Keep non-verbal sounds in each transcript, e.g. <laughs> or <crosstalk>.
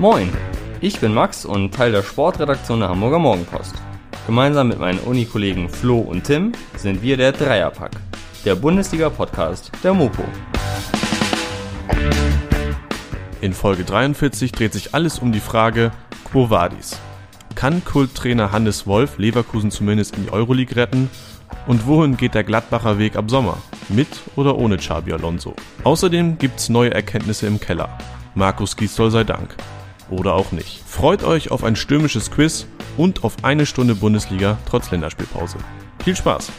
Moin, ich bin Max und Teil der Sportredaktion der Hamburger Morgenpost. Gemeinsam mit meinen Unikollegen Flo und Tim sind wir der Dreierpack, der Bundesliga-Podcast der Mopo. In Folge 43 dreht sich alles um die Frage Quo Vadis? Kann Kulttrainer Hannes Wolf Leverkusen zumindest in die Euroleague retten? Und wohin geht der Gladbacher Weg ab Sommer? Mit oder ohne Xabi Alonso? Außerdem gibt's neue Erkenntnisse im Keller. Markus Gisdol sei Dank. Oder auch nicht. Freut euch auf ein stürmisches Quiz und auf eine Stunde Bundesliga trotz Länderspielpause. Viel Spaß!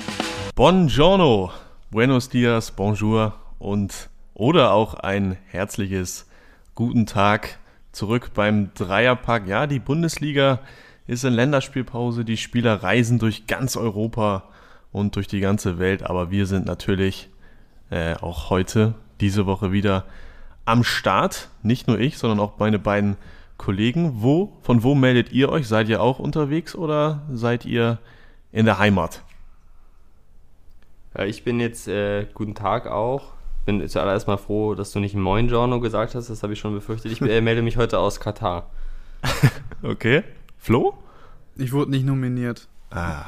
Buongiorno, buenos dias, bonjour und oder auch ein herzliches Guten Tag zurück beim Dreierpack. Ja, die Bundesliga ist in Länderspielpause, die Spieler reisen durch ganz Europa und durch die ganze Welt, aber wir sind natürlich äh, auch heute, diese Woche wieder am Start. Nicht nur ich, sondern auch meine beiden Kollegen. Wo, von wo meldet ihr euch? Seid ihr auch unterwegs oder seid ihr in der Heimat? Ja, ich bin jetzt, äh, guten Tag auch. Bin zuallererst mal froh, dass du nicht Moin Giorno gesagt hast, das habe ich schon befürchtet. Ich äh, <laughs> melde mich heute aus Katar. <laughs> okay. Flo? Ich wurde nicht nominiert. Ah.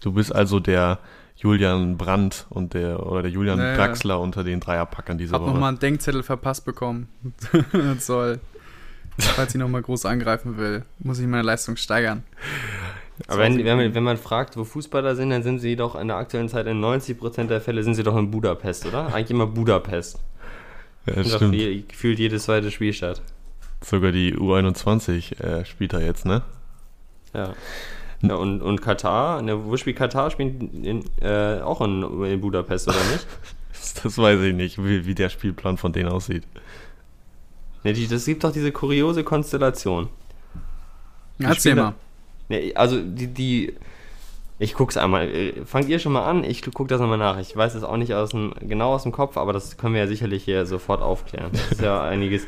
Du bist also der Julian Brandt und der oder der Julian naja. Draxler unter den Dreierpackern dieser Hab Woche. Hab nochmal einen Denkzettel verpasst bekommen. <laughs> das soll. Falls ich nochmal groß angreifen will, muss ich meine Leistung steigern. Aber wenn, wenn, man, wenn man fragt, wo Fußballer sind, dann sind sie doch in der aktuellen Zeit in 90% der Fälle sind sie doch in Budapest, oder? Eigentlich immer Budapest. Ja, das stimmt. Viel, gefühlt jedes zweite Spiel statt. Sogar die U21 äh, spielt er jetzt, ne? Ja. Ja, und, und Katar, ne, wo spielt Katar? Spielt in, äh, auch in, in, Budapest, oder nicht? <laughs> das weiß ich nicht, wie, wie der Spielplan von denen aussieht. Ne, die, das gibt doch diese kuriose Konstellation. Die Erzähl mal. Ne, also die, die ich guck's einmal. Fangt ihr schon mal an? Ich guck das nochmal nach. Ich weiß es auch nicht aus dem, genau aus dem Kopf, aber das können wir ja sicherlich hier sofort aufklären. Das ist ja <laughs> einiges.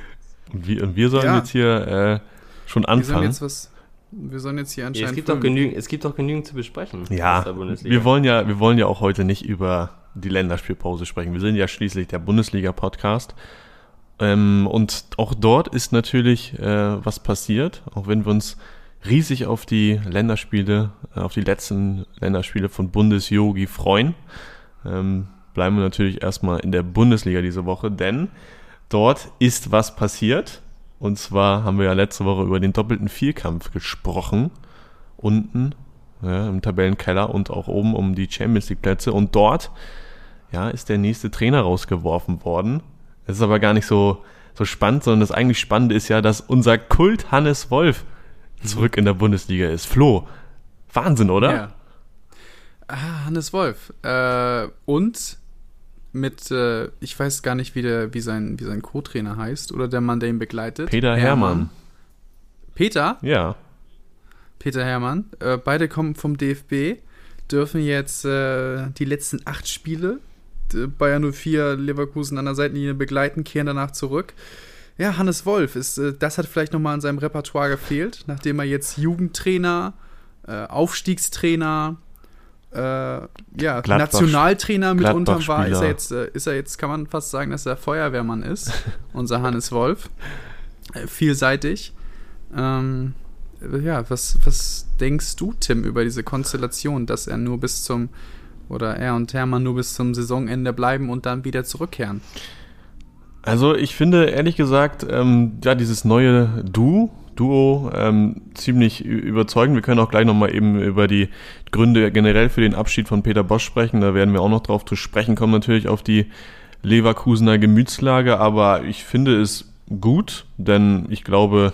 Und wir, und wir sollen ja. jetzt hier äh, schon anfangen. Wir sollen jetzt was wir sollen jetzt hier anscheinend. es, gibt doch genügend, es gibt doch genügend zu besprechen. Ja, wir wollen ja, wir wollen ja auch heute nicht über die Länderspielpause sprechen. Wir sind ja schließlich der Bundesliga-Podcast. Ähm, und auch dort ist natürlich äh, was passiert, auch wenn wir uns riesig auf die Länderspiele, äh, auf die letzten Länderspiele von Bundesjogi freuen. Ähm, bleiben wir natürlich erstmal in der Bundesliga diese Woche, denn dort ist was passiert. Und zwar haben wir ja letzte Woche über den doppelten Vierkampf gesprochen. Unten ja, im Tabellenkeller und auch oben um die Champions League Plätze. Und dort ja, ist der nächste Trainer rausgeworfen worden. Es ist aber gar nicht so, so spannend, sondern das eigentlich Spannende ist ja, dass unser Kult Hannes Wolf zurück in der Bundesliga ist. Flo, Wahnsinn, oder? Ja. Ah, Hannes Wolf. Äh, und mit, äh, ich weiß gar nicht, wie, der, wie sein, wie sein Co-Trainer heißt oder der Mann, der ihn begleitet. Peter Hermann. Hermann. Peter? Ja. Peter Hermann. Äh, beide kommen vom DFB, dürfen jetzt äh, die letzten acht Spiele Bayern 04 Leverkusen an der Seitenlinie begleiten, kehren danach zurück. Ja, Hannes Wolf, ist, äh, das hat vielleicht nochmal in seinem Repertoire gefehlt, nachdem er jetzt Jugendtrainer, äh, Aufstiegstrainer, äh, ja, Nationaltrainer mitunter war, ist er, jetzt, äh, ist er jetzt, kann man fast sagen, dass er Feuerwehrmann ist, <laughs> unser Hannes Wolf. Vielseitig. Ähm, ja, was, was denkst du, Tim, über diese Konstellation, dass er nur bis zum, oder er und Hermann nur bis zum Saisonende bleiben und dann wieder zurückkehren? Also ich finde ehrlich gesagt, ähm, ja, dieses neue Du, Duo ähm, ziemlich überzeugend. Wir können auch gleich nochmal eben über die Gründe generell für den Abschied von Peter Bosch sprechen. Da werden wir auch noch drauf zu sprechen kommen, natürlich auf die Leverkusener Gemütslage. Aber ich finde es gut, denn ich glaube,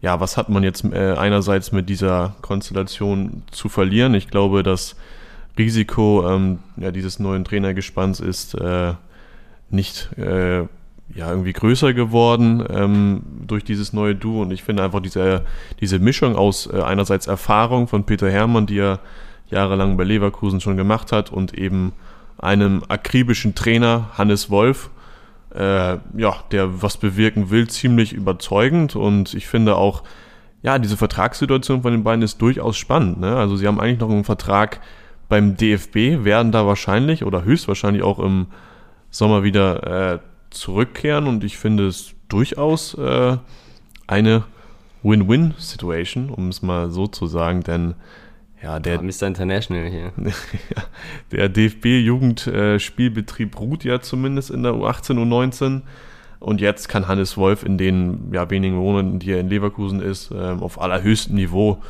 ja, was hat man jetzt äh, einerseits mit dieser Konstellation zu verlieren? Ich glaube, das Risiko ähm, ja, dieses neuen Trainergespanns ist äh, nicht äh, ja, irgendwie größer geworden ähm, durch dieses neue Duo. Und ich finde einfach diese, diese Mischung aus äh, einerseits Erfahrung von Peter Hermann, die er jahrelang bei Leverkusen schon gemacht hat, und eben einem akribischen Trainer, Hannes Wolf, äh, ja, der was bewirken will, ziemlich überzeugend. Und ich finde auch, ja, diese Vertragssituation von den beiden ist durchaus spannend. Ne? Also sie haben eigentlich noch einen Vertrag beim DFB, werden da wahrscheinlich oder höchstwahrscheinlich auch im Sommer wieder äh, zurückkehren und ich finde es durchaus äh, eine Win-Win-Situation, um es mal so zu sagen, denn ja, der, Ah, Mr. International hier. <laughs> der DFB-Jugendspielbetrieb ruht ja zumindest in der U18, U19. Und jetzt kann Hannes Wolf in den ja, wenigen Monaten, die er in Leverkusen ist, ähm, auf allerhöchstem Niveau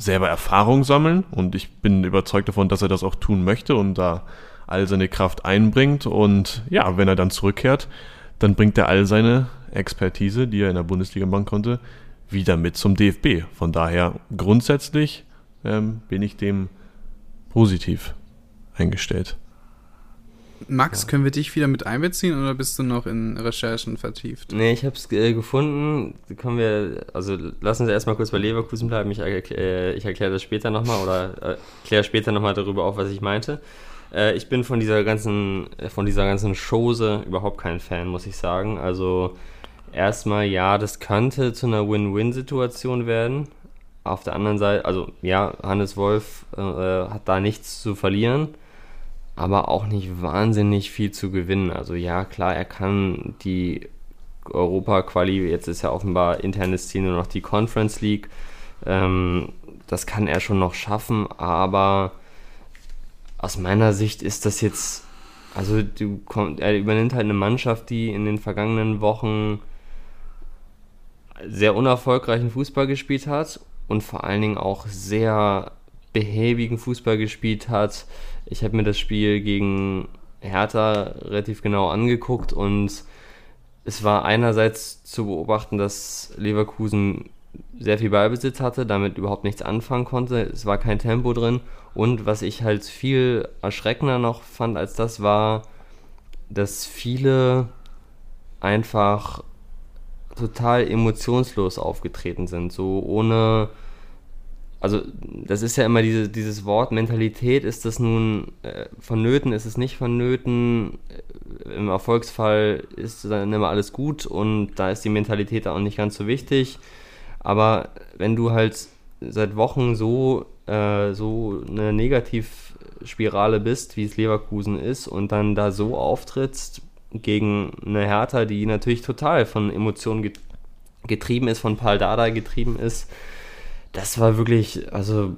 selber Erfahrung sammeln. Und ich bin überzeugt davon, dass er das auch tun möchte und da all seine Kraft einbringt. Und ja, wenn er dann zurückkehrt, dann bringt er all seine Expertise, die er in der Bundesliga machen konnte, wieder mit zum DFB. Von daher grundsätzlich ähm, bin ich dem positiv eingestellt. Max, können wir dich wieder mit einbeziehen oder bist du noch in Recherchen vertieft? Nee, ich habe es äh, gefunden. Können wir, also lassen Sie erstmal kurz bei Leverkusen bleiben. Ich, äh, ich erkläre das später nochmal oder äh, kläre später nochmal darüber auf, was ich meinte. Äh, ich bin von dieser ganzen, äh, von dieser ganzen Chose überhaupt kein Fan, muss ich sagen. Also erstmal, ja, das könnte zu einer Win-Win-Situation werden. Auf der anderen Seite, also ja, Hannes Wolf äh, hat da nichts zu verlieren aber auch nicht wahnsinnig viel zu gewinnen. Also ja, klar, er kann die Europa-Quali, jetzt ist ja offenbar internes Ziel nur noch die Conference League, ähm, das kann er schon noch schaffen, aber aus meiner Sicht ist das jetzt, also du komm, er übernimmt halt eine Mannschaft, die in den vergangenen Wochen sehr unerfolgreichen Fußball gespielt hat und vor allen Dingen auch sehr behäbigen Fußball gespielt hat. Ich habe mir das Spiel gegen Hertha relativ genau angeguckt und es war einerseits zu beobachten, dass Leverkusen sehr viel Ballbesitz hatte, damit überhaupt nichts anfangen konnte. Es war kein Tempo drin. Und was ich halt viel erschreckender noch fand als das war, dass viele einfach total emotionslos aufgetreten sind. So ohne also das ist ja immer diese, dieses Wort Mentalität, ist das nun äh, vonnöten, ist es nicht vonnöten, Äh, im Erfolgsfall ist dann immer alles gut und da ist die Mentalität auch nicht ganz so wichtig, aber wenn du halt seit Wochen so, äh, so eine Negativspirale bist, wie es Leverkusen ist und dann da so auftrittst gegen eine Hertha, die natürlich total von Emotionen get getrieben ist, von Paul Dada getrieben ist, das war wirklich, also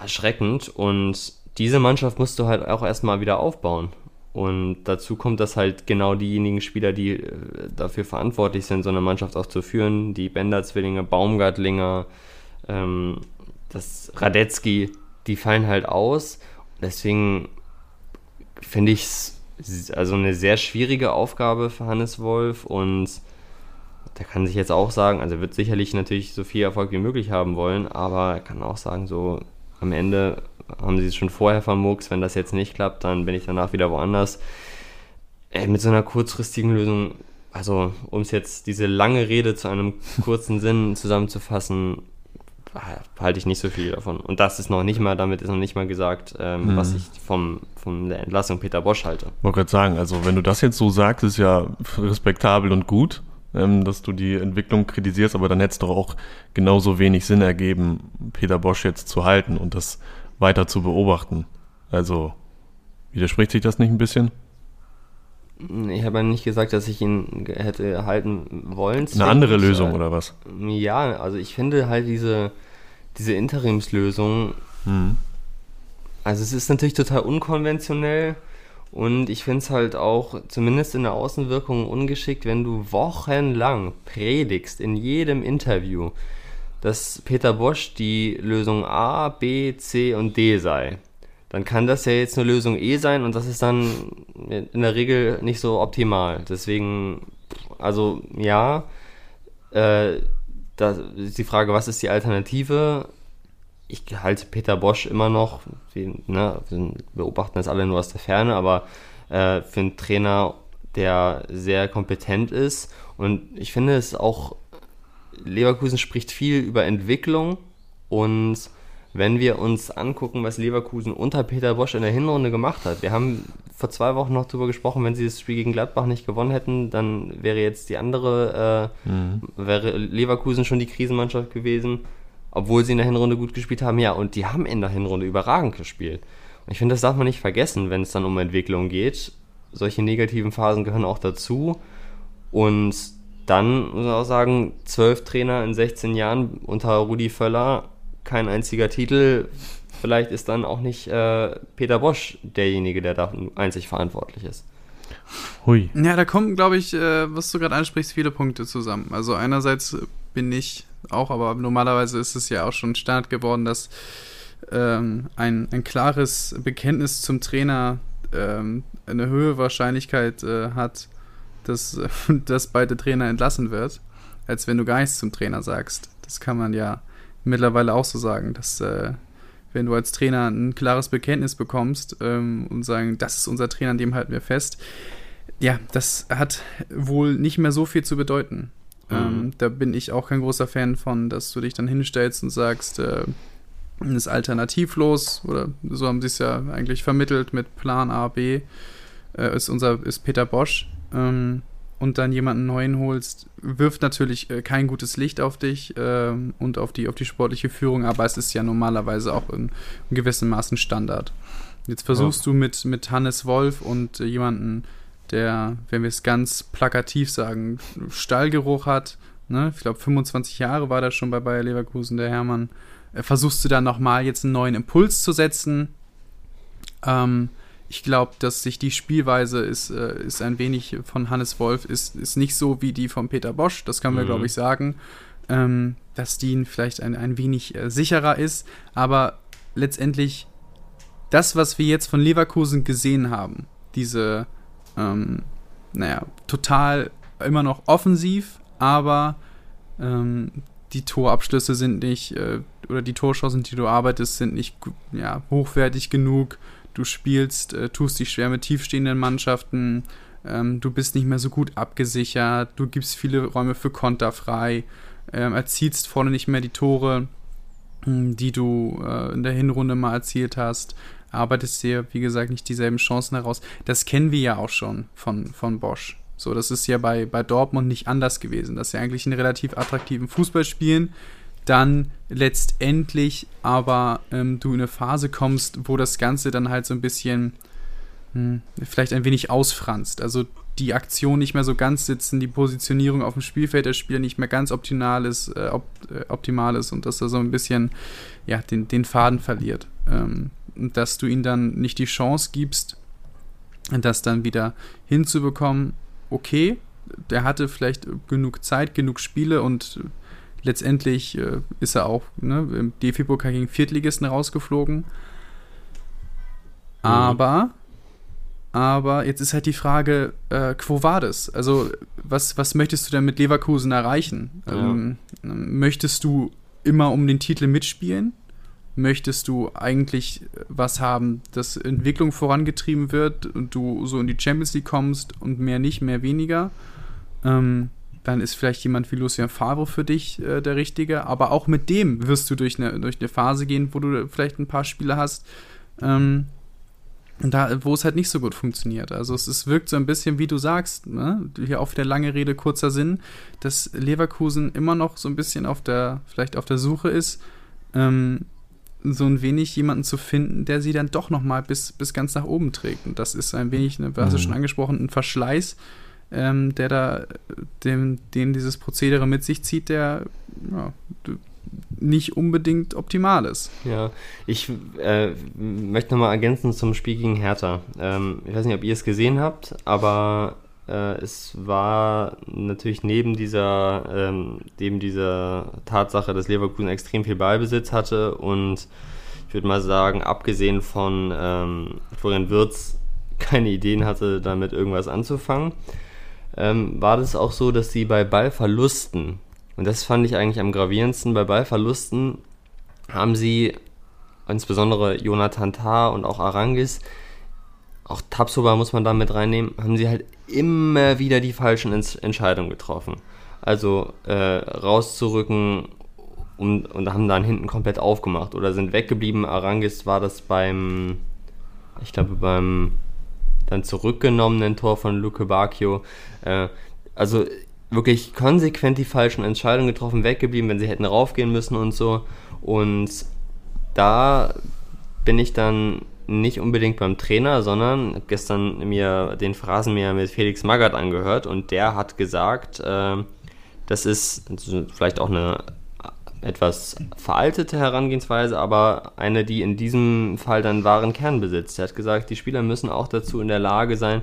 erschreckend. Und diese Mannschaft musst du halt auch erstmal wieder aufbauen. Und dazu kommt, dass halt genau diejenigen Spieler, die äh, dafür verantwortlich sind, so eine Mannschaft auch zu führen, die Bender-Zwillinge, Baumgartlinger, ähm, das Radetzky, die fallen halt aus. Deswegen finde ich es also eine sehr schwierige Aufgabe für Hannes Wolf und der kann sich jetzt auch sagen, also er wird sicherlich natürlich so viel Erfolg wie möglich haben wollen, aber er kann auch sagen, so am Ende haben sie es schon vorher vermurks, wenn das jetzt nicht klappt, dann bin ich danach wieder woanders. Ey, mit so einer kurzfristigen Lösung, also um es jetzt diese lange Rede zu einem <laughs> kurzen Sinn zusammenzufassen, halte ich nicht so viel davon. Und das ist noch nicht mal, damit ist noch nicht mal gesagt, ähm, Mhm. was ich vom, von der Entlassung Peter Bosch halte. Ich wollte gerade sagen, also wenn du das jetzt so sagst, ist ja respektabel und gut, ähm, dass du die Entwicklung kritisierst, aber dann hätte es doch auch genauso wenig Sinn ergeben, Peter Bosch jetzt zu halten und das weiter zu beobachten. Also widerspricht sich das nicht ein bisschen? Ich habe ja nicht gesagt, dass ich ihn hätte halten wollen. Eine andere. Lösung Äh, oder was? Ja, also ich finde halt diese, diese Interimslösung, Mhm. also es ist natürlich total unkonventionell und ich finde es halt auch, zumindest in der Außenwirkung, ungeschickt, wenn du wochenlang predigst in jedem Interview, dass Peter Bosch die Lösung A, B, C und D sei. Dann kann das ja jetzt eine Lösung E sein und das ist dann in der Regel nicht so optimal. Deswegen, also ja, äh, da ist die Frage, was ist die Alternative? Ich halte Peter Bosch immer noch, wir, ne, wir beobachten das alle nur aus der Ferne, aber äh, für einen Trainer, der sehr kompetent ist. Und ich finde es auch, Leverkusen spricht viel über Entwicklung und wenn wir uns angucken, was Leverkusen unter Peter Bosch in der Hinrunde gemacht hat. Wir haben vor zwei Wochen noch darüber gesprochen, wenn sie das Spiel gegen Gladbach nicht gewonnen hätten, dann wäre jetzt die andere, äh, Mhm. wäre Leverkusen schon die Krisenmannschaft gewesen, obwohl sie in der Hinrunde gut gespielt haben. Ja, und die haben in der Hinrunde überragend gespielt. Und ich finde, das darf man nicht vergessen, wenn es dann um Entwicklung geht. Solche negativen Phasen gehören auch dazu. Und dann muss man auch sagen, zwölf Trainer in 16 Jahren unter Rudi Völler, kein einziger Titel. Vielleicht ist dann auch nicht äh, Peter Bosch derjenige, der da einzig verantwortlich ist. Hui. Ja, da kommen, glaube ich, äh, was du gerade ansprichst, viele Punkte zusammen. Also einerseits bin ich auch, aber normalerweise ist es ja auch schon Standard geworden, dass ähm, ein, ein klares Bekenntnis zum Trainer ähm, eine höhere Wahrscheinlichkeit äh, hat, dass, <laughs> dass beide Trainer entlassen wird, als wenn du gar nichts zum Trainer sagst. Das kann man ja mittlerweile auch so sagen, dass äh, wenn du als Trainer ein klares Bekenntnis bekommst ähm, und sagen, das ist unser Trainer, an dem halten wir fest, ja, das hat wohl nicht mehr so viel zu bedeuten. Mhm. Ähm, da bin ich auch kein großer Fan von, dass du dich dann hinstellst und sagst, äh, ist alternativlos oder so haben sie es ja eigentlich vermittelt mit Plan A, B, äh, ist unser, ist Peter Bosch. Ähm, und dann jemanden neuen holst, wirft natürlich äh, kein gutes Licht auf dich äh, und auf die, auf die sportliche Führung, aber es ist ja normalerweise auch in, in gewissem Maßen Standard. Jetzt versuchst ja. du mit, mit Hannes Wolf und äh, jemanden, der, wenn wir es ganz plakativ sagen, Stallgeruch hat, ne? ich glaube 25 Jahre war der schon bei Bayer Leverkusen, der Hermann, äh, versuchst du dann nochmal jetzt einen neuen Impuls zu setzen. Ähm, ich glaube, dass sich die Spielweise ist, äh, ist ein wenig von Hannes Wolf, ist, ist nicht so wie die von Peter Bosch, das können wir, mhm. glaube ich, sagen. Ähm, dass die vielleicht ein, ein wenig äh, sicherer ist, aber letztendlich das, was wir jetzt von Leverkusen gesehen haben, diese, ähm, naja, total immer noch offensiv, aber ähm, die Torabschlüsse sind nicht, äh, oder die Torchancen, die du arbeitest, sind nicht ja, hochwertig genug. Du spielst, äh, tust dich schwer mit tiefstehenden Mannschaften, ähm, du bist nicht mehr so gut abgesichert, du gibst viele Räume für Konter frei, ähm, erzielst vorne nicht mehr die Tore, hm, die du äh, in der Hinrunde mal erzielt hast, arbeitest dir, wie gesagt, nicht dieselben Chancen heraus. Das kennen wir ja auch schon von, von Bosch. So, das ist ja bei, bei Dortmund nicht anders gewesen, dass sie eigentlich einen relativ attraktiven Fußball spielen, dann letztendlich aber ähm, du in eine Phase kommst, wo das Ganze dann halt so ein bisschen hm, vielleicht ein wenig ausfranst. Also die Aktion nicht mehr so ganz sitzen, die Positionierung auf dem Spielfeld der Spieler nicht mehr ganz optimal ist, äh, op äh, optimal ist und dass er so ein bisschen ja, den, den Faden verliert. Ähm, dass du ihm dann nicht die Chance gibst, das dann wieder hinzubekommen okay, der hatte vielleicht genug Zeit, genug Spiele und letztendlich äh, ist er auch ne, im DFB-Pokal gegen Viertligisten rausgeflogen. Mhm. Aber, aber jetzt ist halt die Frage, äh, quo war das? Also, was, was möchtest du denn mit Leverkusen erreichen? Ja. Ähm, möchtest du immer um den Titel mitspielen? Möchtest du eigentlich was haben, dass Entwicklung vorangetrieben wird und du so in die Champions League kommst und mehr nicht, mehr weniger, ähm, dann ist vielleicht jemand wie Lucien Favre für dich äh, der Richtige. Aber auch mit dem wirst du durch eine, durch eine Phase gehen, wo du vielleicht ein paar Spiele hast, ähm, da, wo es halt nicht so gut funktioniert. Also es, es wirkt so ein bisschen, wie du sagst, ne? hier auf der lange Rede kurzer Sinn, dass Leverkusen immer noch so ein bisschen auf der, vielleicht auf der Suche ist, ähm, so ein wenig jemanden zu finden, der sie dann doch nochmal bis, bis ganz nach oben trägt. Und das ist ein wenig, ne, hast du mhm. schon angesprochen, ein Verschleiß, ähm, der da, dem, den dieses Prozedere mit sich zieht, der ja, nicht unbedingt optimal ist. Ja, ich äh, möchte nochmal ergänzen zum Spiel gegen Hertha. Ähm, ich weiß nicht, ob ihr es gesehen habt, aber äh, es war natürlich neben dieser, ähm, neben dieser Tatsache, dass Leverkusen extrem viel Ballbesitz hatte und ich würde mal sagen, abgesehen von ähm, Florian Wirz keine Ideen hatte, damit irgendwas anzufangen, ähm, war das auch so, dass sie bei Ballverlusten, und das fand ich eigentlich am gravierendsten, bei Ballverlusten haben sie insbesondere Jonathan Tah und auch Arangis auch Tabsoba muss man da mit reinnehmen, haben sie halt immer wieder die falschen Entscheidungen getroffen. Also äh, rauszurücken und, und haben dann hinten komplett aufgemacht oder sind weggeblieben. Arangis war das beim, ich glaube, beim dann zurückgenommenen Tor von Luke Bacchio. Äh, also wirklich konsequent die falschen Entscheidungen getroffen, weggeblieben, wenn sie hätten raufgehen müssen und so. Und da bin ich dann nicht unbedingt beim Trainer, sondern gestern mir den Phrasenmäher mit Felix Magath angehört und der hat gesagt, äh, Das ist vielleicht auch eine etwas veraltete Herangehensweise, aber eine, die in diesem Fall dann wahren Kern besitzt. Er hat gesagt, die Spieler müssen auch dazu in der Lage sein,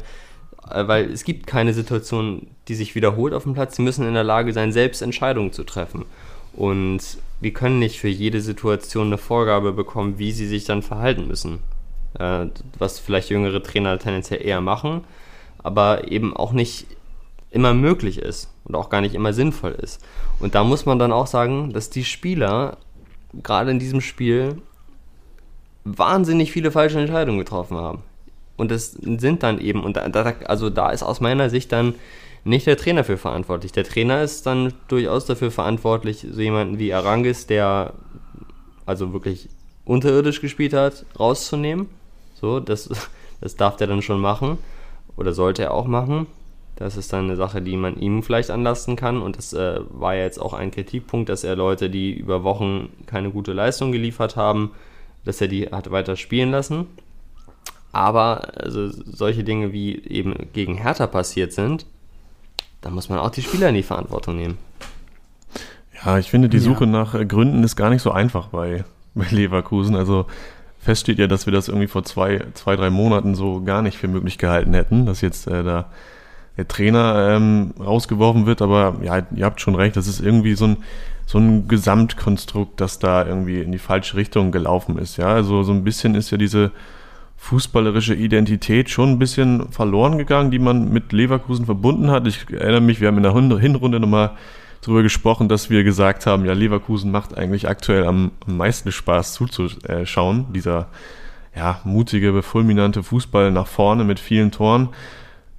äh, weil es gibt keine Situation, die sich wiederholt auf dem Platz. Sie müssen in der Lage sein, selbst Entscheidungen zu treffen. Und wir können nicht für jede Situation eine Vorgabe bekommen, wie sie sich dann verhalten müssen. Äh, was vielleicht jüngere Trainer tendenziell eher machen, aber eben auch nicht immer möglich ist und auch gar nicht immer sinnvoll ist. Und da muss man dann auch sagen, dass die Spieler gerade in diesem Spiel wahnsinnig viele falsche Entscheidungen getroffen haben. Und das sind dann eben, und da, also da ist aus meiner Sicht dann nicht der Trainer für verantwortlich. Der Trainer ist dann durchaus dafür verantwortlich, so jemanden wie Arangis, der also wirklich unterirdisch gespielt hat, rauszunehmen. So, das, das darf der dann schon machen. Oder sollte er auch machen. Das ist dann eine Sache, die man ihm vielleicht anlasten kann. Und das äh, war ja jetzt auch ein Kritikpunkt, dass er Leute, die über Wochen keine gute Leistung geliefert haben, dass er die hat weiter spielen lassen. Aber also solche Dinge wie eben gegen Hertha passiert sind, da muss man auch die Spieler in die Verantwortung nehmen. Ja, ich finde, die Suche ja. nach Gründen ist gar nicht so einfach bei, bei Leverkusen. Also fest steht ja, dass wir das irgendwie vor zwei, zwei, drei Monaten so gar nicht für möglich gehalten hätten, dass jetzt äh, da der Trainer ähm, rausgeworfen wird. Aber ja, ihr habt schon recht, das ist irgendwie so ein, so ein Gesamtkonstrukt, das da irgendwie in die falsche Richtung gelaufen ist. Ja, also so ein bisschen ist ja diese fußballerische Identität schon ein bisschen verloren gegangen, die man mit Leverkusen verbunden hat. Ich erinnere mich, wir haben in der Hinrunde nochmal darüber gesprochen, dass wir gesagt haben, ja, Leverkusen macht eigentlich aktuell am, meisten Spaß zuzuschauen. Dieser ja, mutige, fulminante Fußball nach vorne mit vielen Toren.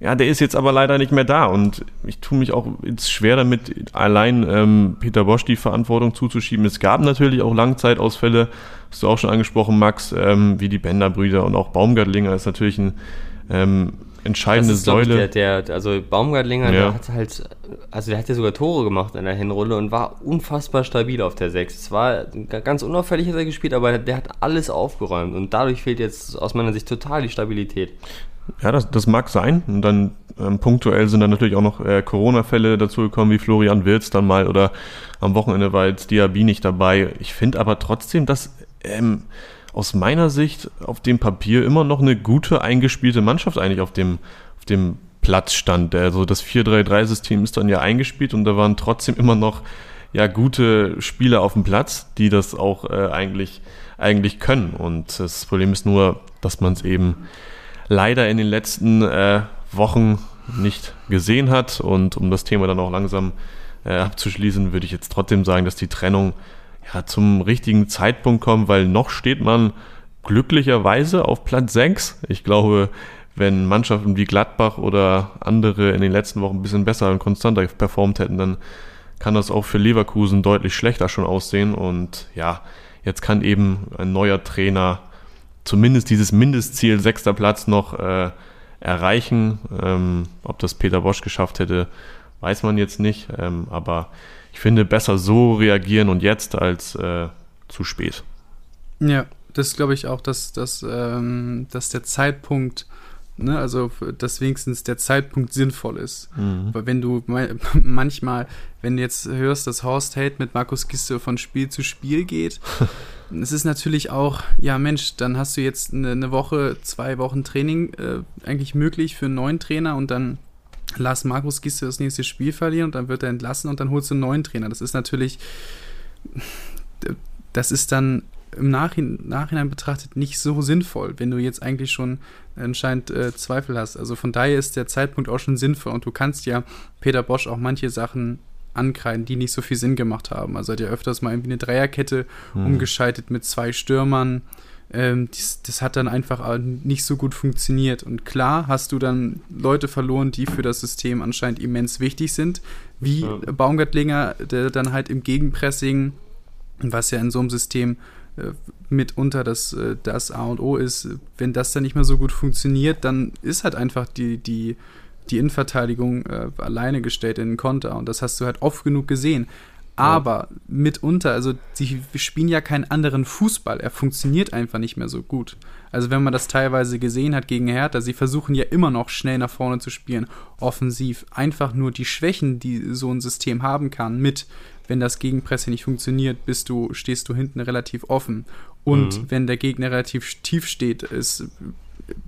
Ja, der ist jetzt aber leider nicht mehr da und ich tue mich auch jetzt schwer damit, allein ähm, Peter Bosch die Verantwortung zuzuschieben. Es gab natürlich auch Langzeitausfälle, hast du auch schon angesprochen, Max, ähm, wie die Bender-Brüder und auch Baumgartlinger ist natürlich ein ähm, entscheidende das ist, Säule. Ich, der, der, also Baumgartlinger, ja. der hat halt, also der hat ja sogar Tore gemacht in der Hinrunde und war unfassbar stabil auf der 6. Es war ganz unauffällig, hat er gespielt, aber der hat alles aufgeräumt und dadurch fehlt jetzt aus meiner Sicht total die Stabilität. Ja, das, das mag sein. Und dann ähm, punktuell sind dann natürlich auch noch äh, Corona-Fälle dazugekommen, wie Florian Wirz dann mal oder am Wochenende war jetzt Diaby nicht dabei. Ich finde aber trotzdem, dass ähm, aus meiner Sicht auf dem Papier immer noch eine gute eingespielte Mannschaft eigentlich auf dem, auf dem Platz stand. Also das 4-3-3-System ist dann ja eingespielt und da waren trotzdem immer noch ja gute Spieler auf dem Platz, die das auch äh, eigentlich, eigentlich können. Und das Problem ist nur, dass man es eben leider in den letzten äh, Wochen nicht gesehen hat. Und um das Thema dann auch langsam äh, abzuschließen, würde ich jetzt trotzdem sagen, dass die Trennung ja, zum richtigen Zeitpunkt kommt, weil noch steht man glücklicherweise auf Platz 6. Ich glaube, wenn Mannschaften wie Gladbach oder andere in den letzten Wochen ein bisschen besser und konstanter performt hätten, dann kann das auch für Leverkusen deutlich schlechter schon aussehen. Und ja, jetzt kann eben ein neuer Trainer zumindest dieses Mindestziel sechster Platz noch äh, erreichen. Ähm, ob das Peter Bosch geschafft hätte, weiß man jetzt nicht. Ähm, aber ich finde, besser so reagieren und jetzt als äh, zu spät. Ja, das glaube ich auch, dass, dass, ähm, dass der Zeitpunkt Ne, also, dass wenigstens der Zeitpunkt sinnvoll ist. Mhm. Weil wenn du <laughs> manchmal, wenn du jetzt hörst, dass Horst Held mit Markus Giste von Spiel zu Spiel geht, <laughs> es ist natürlich auch, ja Mensch, dann hast du jetzt eine, eine Woche, zwei Wochen Training äh, eigentlich möglich für einen neuen Trainer und dann lass Markus Giste das nächste Spiel verlieren und dann wird er entlassen und dann holst du einen neuen Trainer. Das ist natürlich, das ist dann im Nachhinein, Nachhinein betrachtet nicht so sinnvoll, wenn du jetzt eigentlich schon anscheinend äh, Zweifel hast. Also von daher ist der Zeitpunkt auch schon sinnvoll und du kannst ja Peter Bosch auch manche Sachen ankreiden, die nicht so viel Sinn gemacht haben. Also hat ja öfters mal irgendwie eine Dreierkette hm. umgeschaltet mit zwei Stürmern. Ähm, das, das, hat dann einfach nicht so gut funktioniert. Und klar hast du dann Leute verloren, die für das System anscheinend immens wichtig sind, wie ja. Baumgartlinger, der dann halt im Gegenpressing, was ja in so einem System äh, mitunter das, äh, das A und O ist, wenn das dann nicht mehr so gut funktioniert, dann ist halt einfach die, die, die Innenverteidigung äh, alleine gestellt in den Konter. Und das hast du halt oft genug gesehen. Aber ja. mitunter, also sie spielen ja keinen anderen Fußball. Er funktioniert einfach nicht mehr so gut. Also wenn man das teilweise gesehen hat gegen Hertha, sie versuchen ja immer noch schnell nach vorne zu spielen, offensiv. Einfach nur die Schwächen, die so ein System haben kann, mit, wenn das Gegenpresse nicht funktioniert, bist du, stehst du hinten relativ offen. Und mhm. wenn der Gegner relativ tief steht, ist,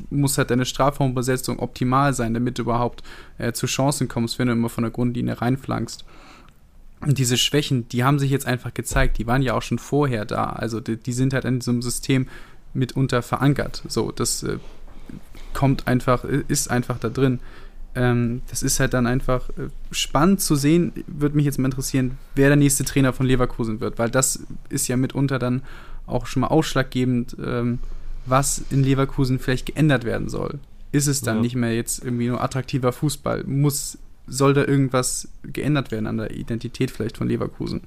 muss halt deine Strafraumbesetzung optimal sein, damit du überhaupt äh, zu Chancen kommst, wenn du immer von der Grundlinie reinflankst. Und diese Schwächen, die haben sich jetzt einfach gezeigt, die waren ja auch schon vorher da. Also die, die sind halt in diesem System mitunter verankert. So, das äh, kommt einfach, ist einfach da drin. Ähm, das ist halt dann einfach äh, spannend zu sehen, würde mich jetzt mal interessieren, wer der nächste Trainer von Leverkusen wird, weil das ist ja mitunter dann auch schon mal ausschlaggebend, ähm, was in Leverkusen vielleicht geändert werden soll. Ist es dann ja. nicht mehr jetzt irgendwie nur attraktiver Fußball? Muss soll da irgendwas geändert werden an der Identität vielleicht von Leverkusen.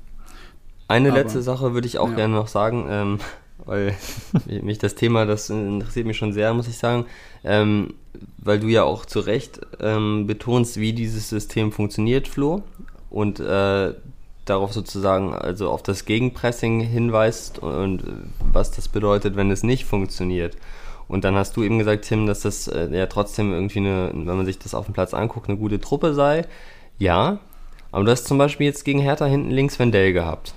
Eine Aber, letzte Sache würde ich auch ja. gerne noch sagen, ähm, <laughs> weil mich das Thema, das interessiert mich schon sehr, muss ich sagen, ähm, weil du ja auch zu Recht ähm, betonst, wie dieses System funktioniert, Flo, und äh, darauf sozusagen, also auf das Gegenpressing hinweist und was das bedeutet, wenn es nicht funktioniert. Und dann hast du eben gesagt, Tim, dass das äh, ja trotzdem irgendwie eine, wenn man sich das auf dem Platz anguckt, eine gute Truppe sei. Ja, aber du hast zum Beispiel jetzt gegen Hertha hinten links Wendell gehabt.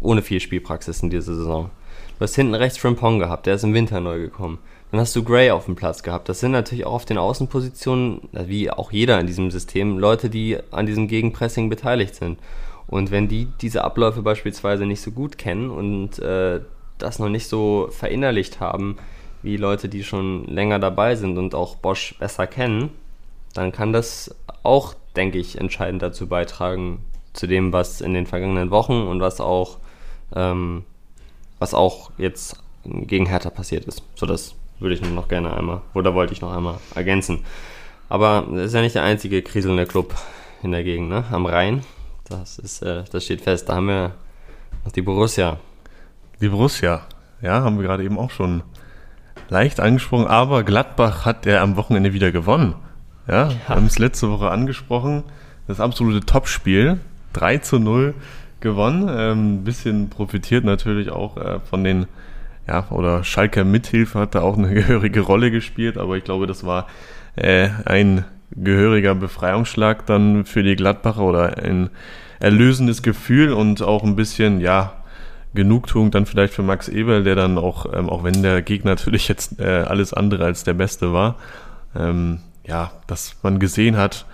Ohne viel Spielpraxis in dieser Saison. Du hast hinten rechts Frimpong gehabt, der ist im Winter neu gekommen. Dann hast du Gray auf dem Platz gehabt. Das sind natürlich auch auf den Außenpositionen, wie auch jeder in diesem System, Leute, die an diesem Gegenpressing beteiligt sind. Und wenn die diese Abläufe beispielsweise nicht so gut kennen und äh, das noch nicht so verinnerlicht haben, wie Leute, die schon länger dabei sind und auch Bosch besser kennen, dann kann das auch, denke ich, entscheidend dazu beitragen, zu dem, was in den vergangenen Wochen und was auch, ähm, was auch jetzt gegen Hertha passiert ist. So, das würde ich noch gerne einmal, oder wollte ich noch einmal ergänzen. Aber das ist ja nicht der einzige kriselnde Club in der Gegend, ne? Am Rhein. Das ist, äh, das steht fest. Da haben wir noch die Borussia. Die Borussia, ja, haben wir gerade eben auch schon leicht angesprochen, aber Gladbach hat ja am Wochenende wieder gewonnen. Ja, ja. wir haben es letzte Woche angesprochen. Das absolute Topspiel. 3 zu 0 gewonnen. Ein ähm, bisschen profitiert natürlich auch äh, von den, ja, oder Schalker Mithilfe hat da auch eine <laughs> gehörige Rolle gespielt, aber ich glaube, das war äh, ein gehöriger Befreiungsschlag dann für die Gladbacher oder ein erlösendes Gefühl und auch ein bisschen, ja, Genugtuung dann vielleicht für Max Eberl, der dann auch, ähm, auch wenn der Gegner natürlich jetzt äh, alles andere als der Beste war, ähm, ja, dass man gesehen hat,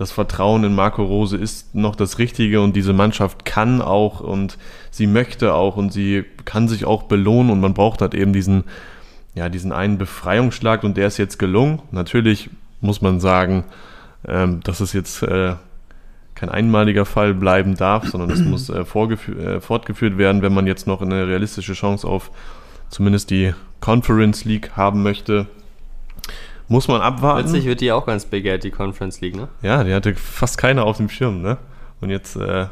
das Vertrauen in Marco Rose ist noch das Richtige und diese Mannschaft kann auch und sie möchte auch und sie kann sich auch belohnen und man braucht halt eben diesen, ja, diesen einen Befreiungsschlag und der ist jetzt gelungen. Natürlich muss man sagen, ähm, dass es jetzt äh, kein einmaliger Fall bleiben darf, sondern es muss äh, äh, fortgeführt werden, wenn man jetzt noch eine realistische Chance auf zumindest die Conference League haben möchte. Muss man abwarten. Letztlich wird die auch ganz begehrt, die Conference League, ne? Ja, die hatte fast keiner auf dem Schirm, ne? Und jetzt äh,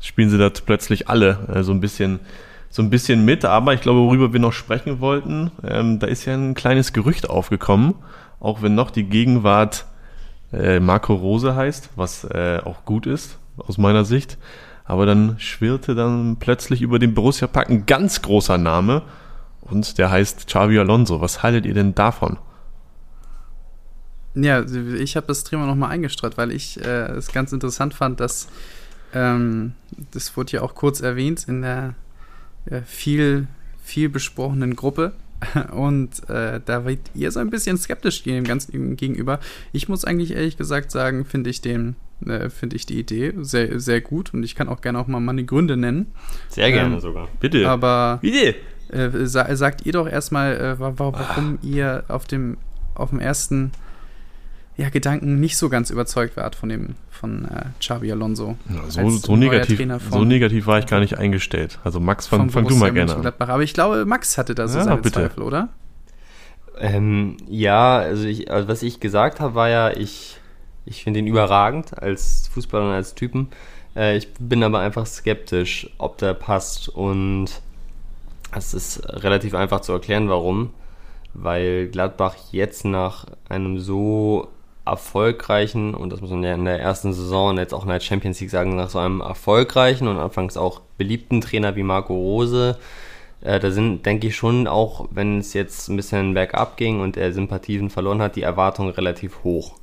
spielen sie da plötzlich alle äh, so ein bisschen so ein bisschen mit, aber ich glaube, worüber wir noch sprechen wollten, ähm, da ist ja ein kleines Gerücht aufgekommen, auch wenn noch die Gegenwart äh, Marco Rose heißt, was äh, auch gut ist aus meiner Sicht. Aber dann schwirrte dann plötzlich über den Borussia Park ein ganz großer Name und der heißt Xavi Alonso. Was haltet ihr denn davon? Ja, ich habe das Thema nochmal eingestreut, weil ich äh, es ganz interessant fand, dass ähm, das wurde ja auch kurz erwähnt in der äh, viel, viel besprochenen Gruppe und äh, da wird ihr so ein bisschen skeptisch dem Ganzen gegenüber. Ich muss eigentlich ehrlich gesagt sagen, finde ich den, äh, finde ich die Idee sehr, sehr gut und ich kann auch gerne auch mal meine Gründe nennen. Sehr gerne ähm, sogar. Bitte. Aber Bitte. Äh, sa sagt ihr doch erstmal, äh, warum ah. ihr auf dem, auf dem ersten ja, Gedanken nicht so ganz überzeugt wart von dem von äh, Xabi Alonso. Ja, so, so negativ, so negativ war ich gar nicht eingestellt. Also Max, fang, fang du mal gerne an. Aber ich glaube, Max hatte da so ja, seine bitte. Zweifel, oder? Ähm, ja, also, ich, also was ich gesagt habe, war ja, ich, ich finde ihn überragend als Fußballer und als Typen. Äh, ich bin aber einfach skeptisch, ob der passt und es ist relativ einfach zu erklären, warum. Weil Gladbach jetzt nach einem so erfolgreichen, und das muss man ja in der ersten Saison und jetzt auch in der Champions League sagen, nach so einem erfolgreichen und anfangs auch beliebten Trainer wie Marco Rose, äh, da sind, denke ich schon, auch wenn es jetzt ein bisschen bergab ging und er Sympathien verloren hat, die Erwartungen relativ hoch.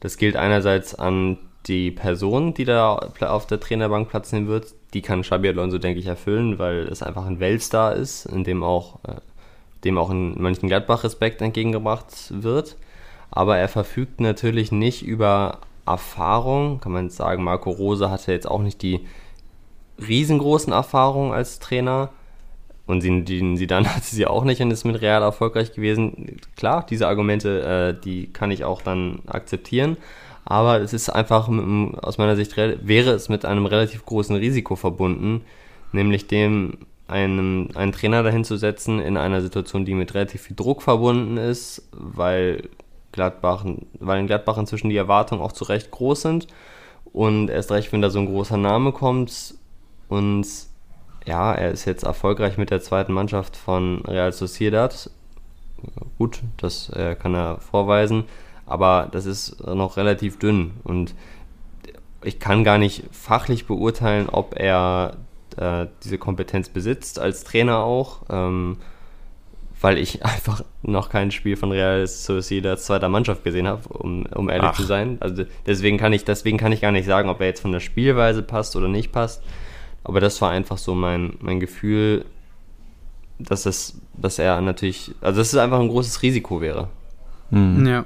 Das gilt einerseits an die Person, die da auf der Trainerbank Platz nehmen wird. Die kann Xabi Alonso, denke ich, erfüllen, weil es einfach ein Weltstar ist, in dem auch, äh, dem auch in Mönchengladbach Respekt entgegengebracht wird. Aber er verfügt natürlich nicht über Erfahrung, kann man sagen. Marco Rose hatte jetzt auch nicht die riesengroßen Erfahrungen als Trainer. Und sie, die, sie dann <laughs> hatte sie auch nicht und ist mit Real erfolgreich gewesen. Klar, diese Argumente, äh, die kann ich auch dann akzeptieren. Aber es ist einfach, aus meiner Sicht, wäre es mit einem relativ großen Risiko verbunden, nämlich dem einen, einen Trainer dahin zu setzen in einer Situation, die mit relativ viel Druck verbunden ist, weil Gladbach, weil in Gladbach inzwischen die Erwartungen auch zu Recht groß sind. Und erst recht, wenn da so ein großer Name kommt und ja, er ist jetzt erfolgreich mit der zweiten Mannschaft von Real Sociedad. Gut, das äh, kann er vorweisen, aber das ist noch relativ dünn und ich kann gar nicht fachlich beurteilen, ob er äh, diese Kompetenz besitzt, als Trainer auch, ähm, weil ich <laughs> einfach noch kein Spiel von Real Sociedad zweiter Mannschaft gesehen habe, um, um ehrlich Ach. zu sein. Also deswegen kann ich, deswegen kann ich gar nicht sagen, ob er jetzt von der Spielweise passt oder nicht passt. Aber das war einfach so mein, mein Gefühl, dass es, dass er natürlich, also dass es einfach ein großes Risiko wäre. Mhm. Ja.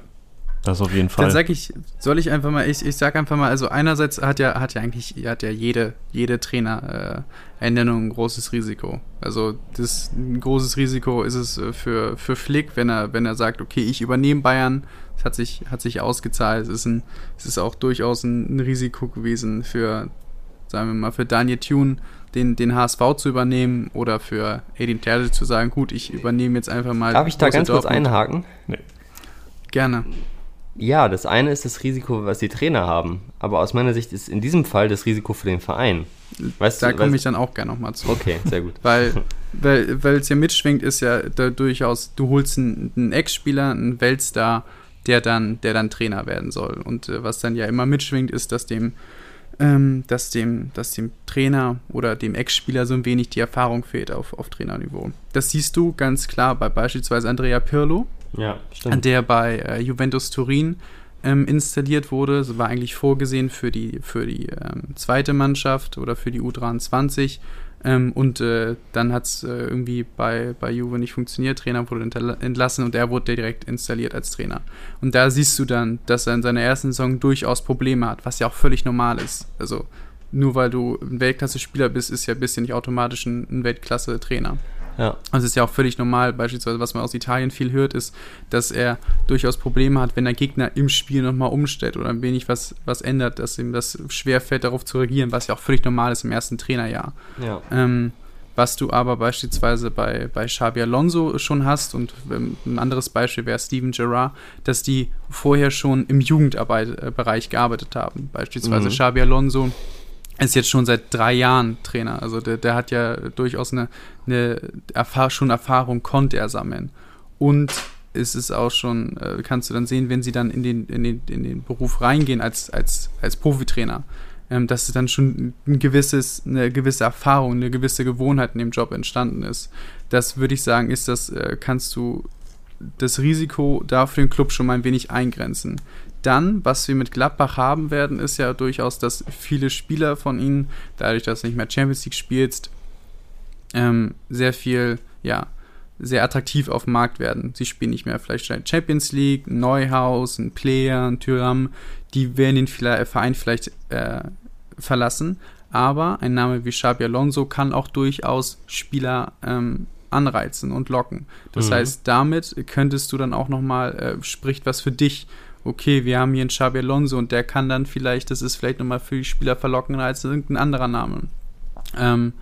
Das auf jeden Fall. Dann sag ich, soll ich einfach mal, ich, ich sag einfach mal, also einerseits hat ja, hat ja eigentlich, hat ja jede, jede Trainer äh, Ernennung ein großes Risiko. Also das ein großes Risiko ist es äh, für, für Flick, wenn er, wenn er sagt, okay, ich übernehme Bayern, es hat sich, hat sich ausgezahlt. Es ist, ein, es ist auch durchaus ein, ein Risiko gewesen für sagen wir mal, für Daniel Thune den, den HSV zu übernehmen oder für Edin Terzic zu sagen, gut, ich übernehme jetzt einfach mal. Darf ich da ganz kurz einhaken? Nee. Gerne. Ja, das eine ist das Risiko, was die Trainer haben. Aber aus meiner Sicht ist in diesem Fall das Risiko für den Verein. Weißt da komme ich dann auch gerne nochmal zu. Okay, sehr gut. <laughs> weil weil weil es ja mitschwingt, ist ja da durchaus, du holst einen, einen Ex-Spieler, einen Weltstar, der dann, der dann Trainer werden soll. Und äh, was dann ja immer mitschwingt, ist, dass dem ähm, dass, dem, dass dem Trainer oder dem Ex-Spieler so ein wenig die Erfahrung fehlt auf, auf Trainerniveau. Das siehst du ganz klar bei beispielsweise Andrea Pirlo, ja, stimmt. der bei äh, Juventus Turin ähm, installiert wurde. Das war eigentlich vorgesehen für die, für die ähm, zweite Mannschaft oder für die U23 ähm, und äh, dann hat es äh, irgendwie bei, bei Juve nicht funktioniert. Trainer wurde entlassen und er wurde direkt installiert als Trainer. Und da siehst du dann, dass er in seiner ersten Saison durchaus Probleme hat, was ja auch völlig normal ist. Also nur weil du ein Weltklasse-Spieler bist, ist ja bist ja nicht automatisch ein, ein Weltklasse-Trainer. Ja. Also es ist ja auch völlig normal, beispielsweise, was man aus Italien viel hört, ist, dass er durchaus Probleme hat, wenn der Gegner im Spiel nochmal umstellt oder ein wenig was, was ändert, dass ihm das schwerfällt, darauf zu reagieren, was ja auch völlig normal ist im ersten Trainerjahr. Ja. Ähm, was du aber beispielsweise bei, bei Xabi Alonso schon hast und ähm, ein anderes Beispiel wäre Steven Gerrard, dass die vorher schon im Jugendbereich äh, gearbeitet haben. Beispielsweise mhm. Xabi Alonso ist jetzt schon seit drei Jahren Trainer. Also der, der hat ja durchaus eine, eine Erfahr schon Erfahrung, konnte er sammeln. Und ist es auch schon, äh, kannst du dann sehen, wenn sie dann in den, in den, in den Beruf reingehen als, als, als Profitrainer, ähm, dass dann schon ein gewisses, eine gewisse Erfahrung, eine gewisse Gewohnheit in dem Job entstanden ist. Das würde ich sagen, ist das, äh, kannst du das Risiko da für den Club schon mal ein wenig eingrenzen. Dann, was wir mit Gladbach haben werden, ist ja durchaus, dass viele Spieler von ihnen, dadurch, dass du nicht mehr Champions League spielst, ähm, sehr viel, ja, sehr attraktiv auf dem Markt werden. Sie spielen nicht mehr vielleicht Champions League, ein Neuhaus, ein Player, ein Tyram, die werden den Verein vielleicht äh, verlassen, aber ein Name wie Xabi Alonso kann auch durchaus Spieler ähm, anreizen und locken. Das mhm. heißt, damit könntest du dann auch nochmal, äh, spricht was für dich, okay, wir haben hier einen Xabi Alonso und der kann dann vielleicht, das ist vielleicht nochmal für die Spieler verlockender als irgendein anderer Name. Ähm,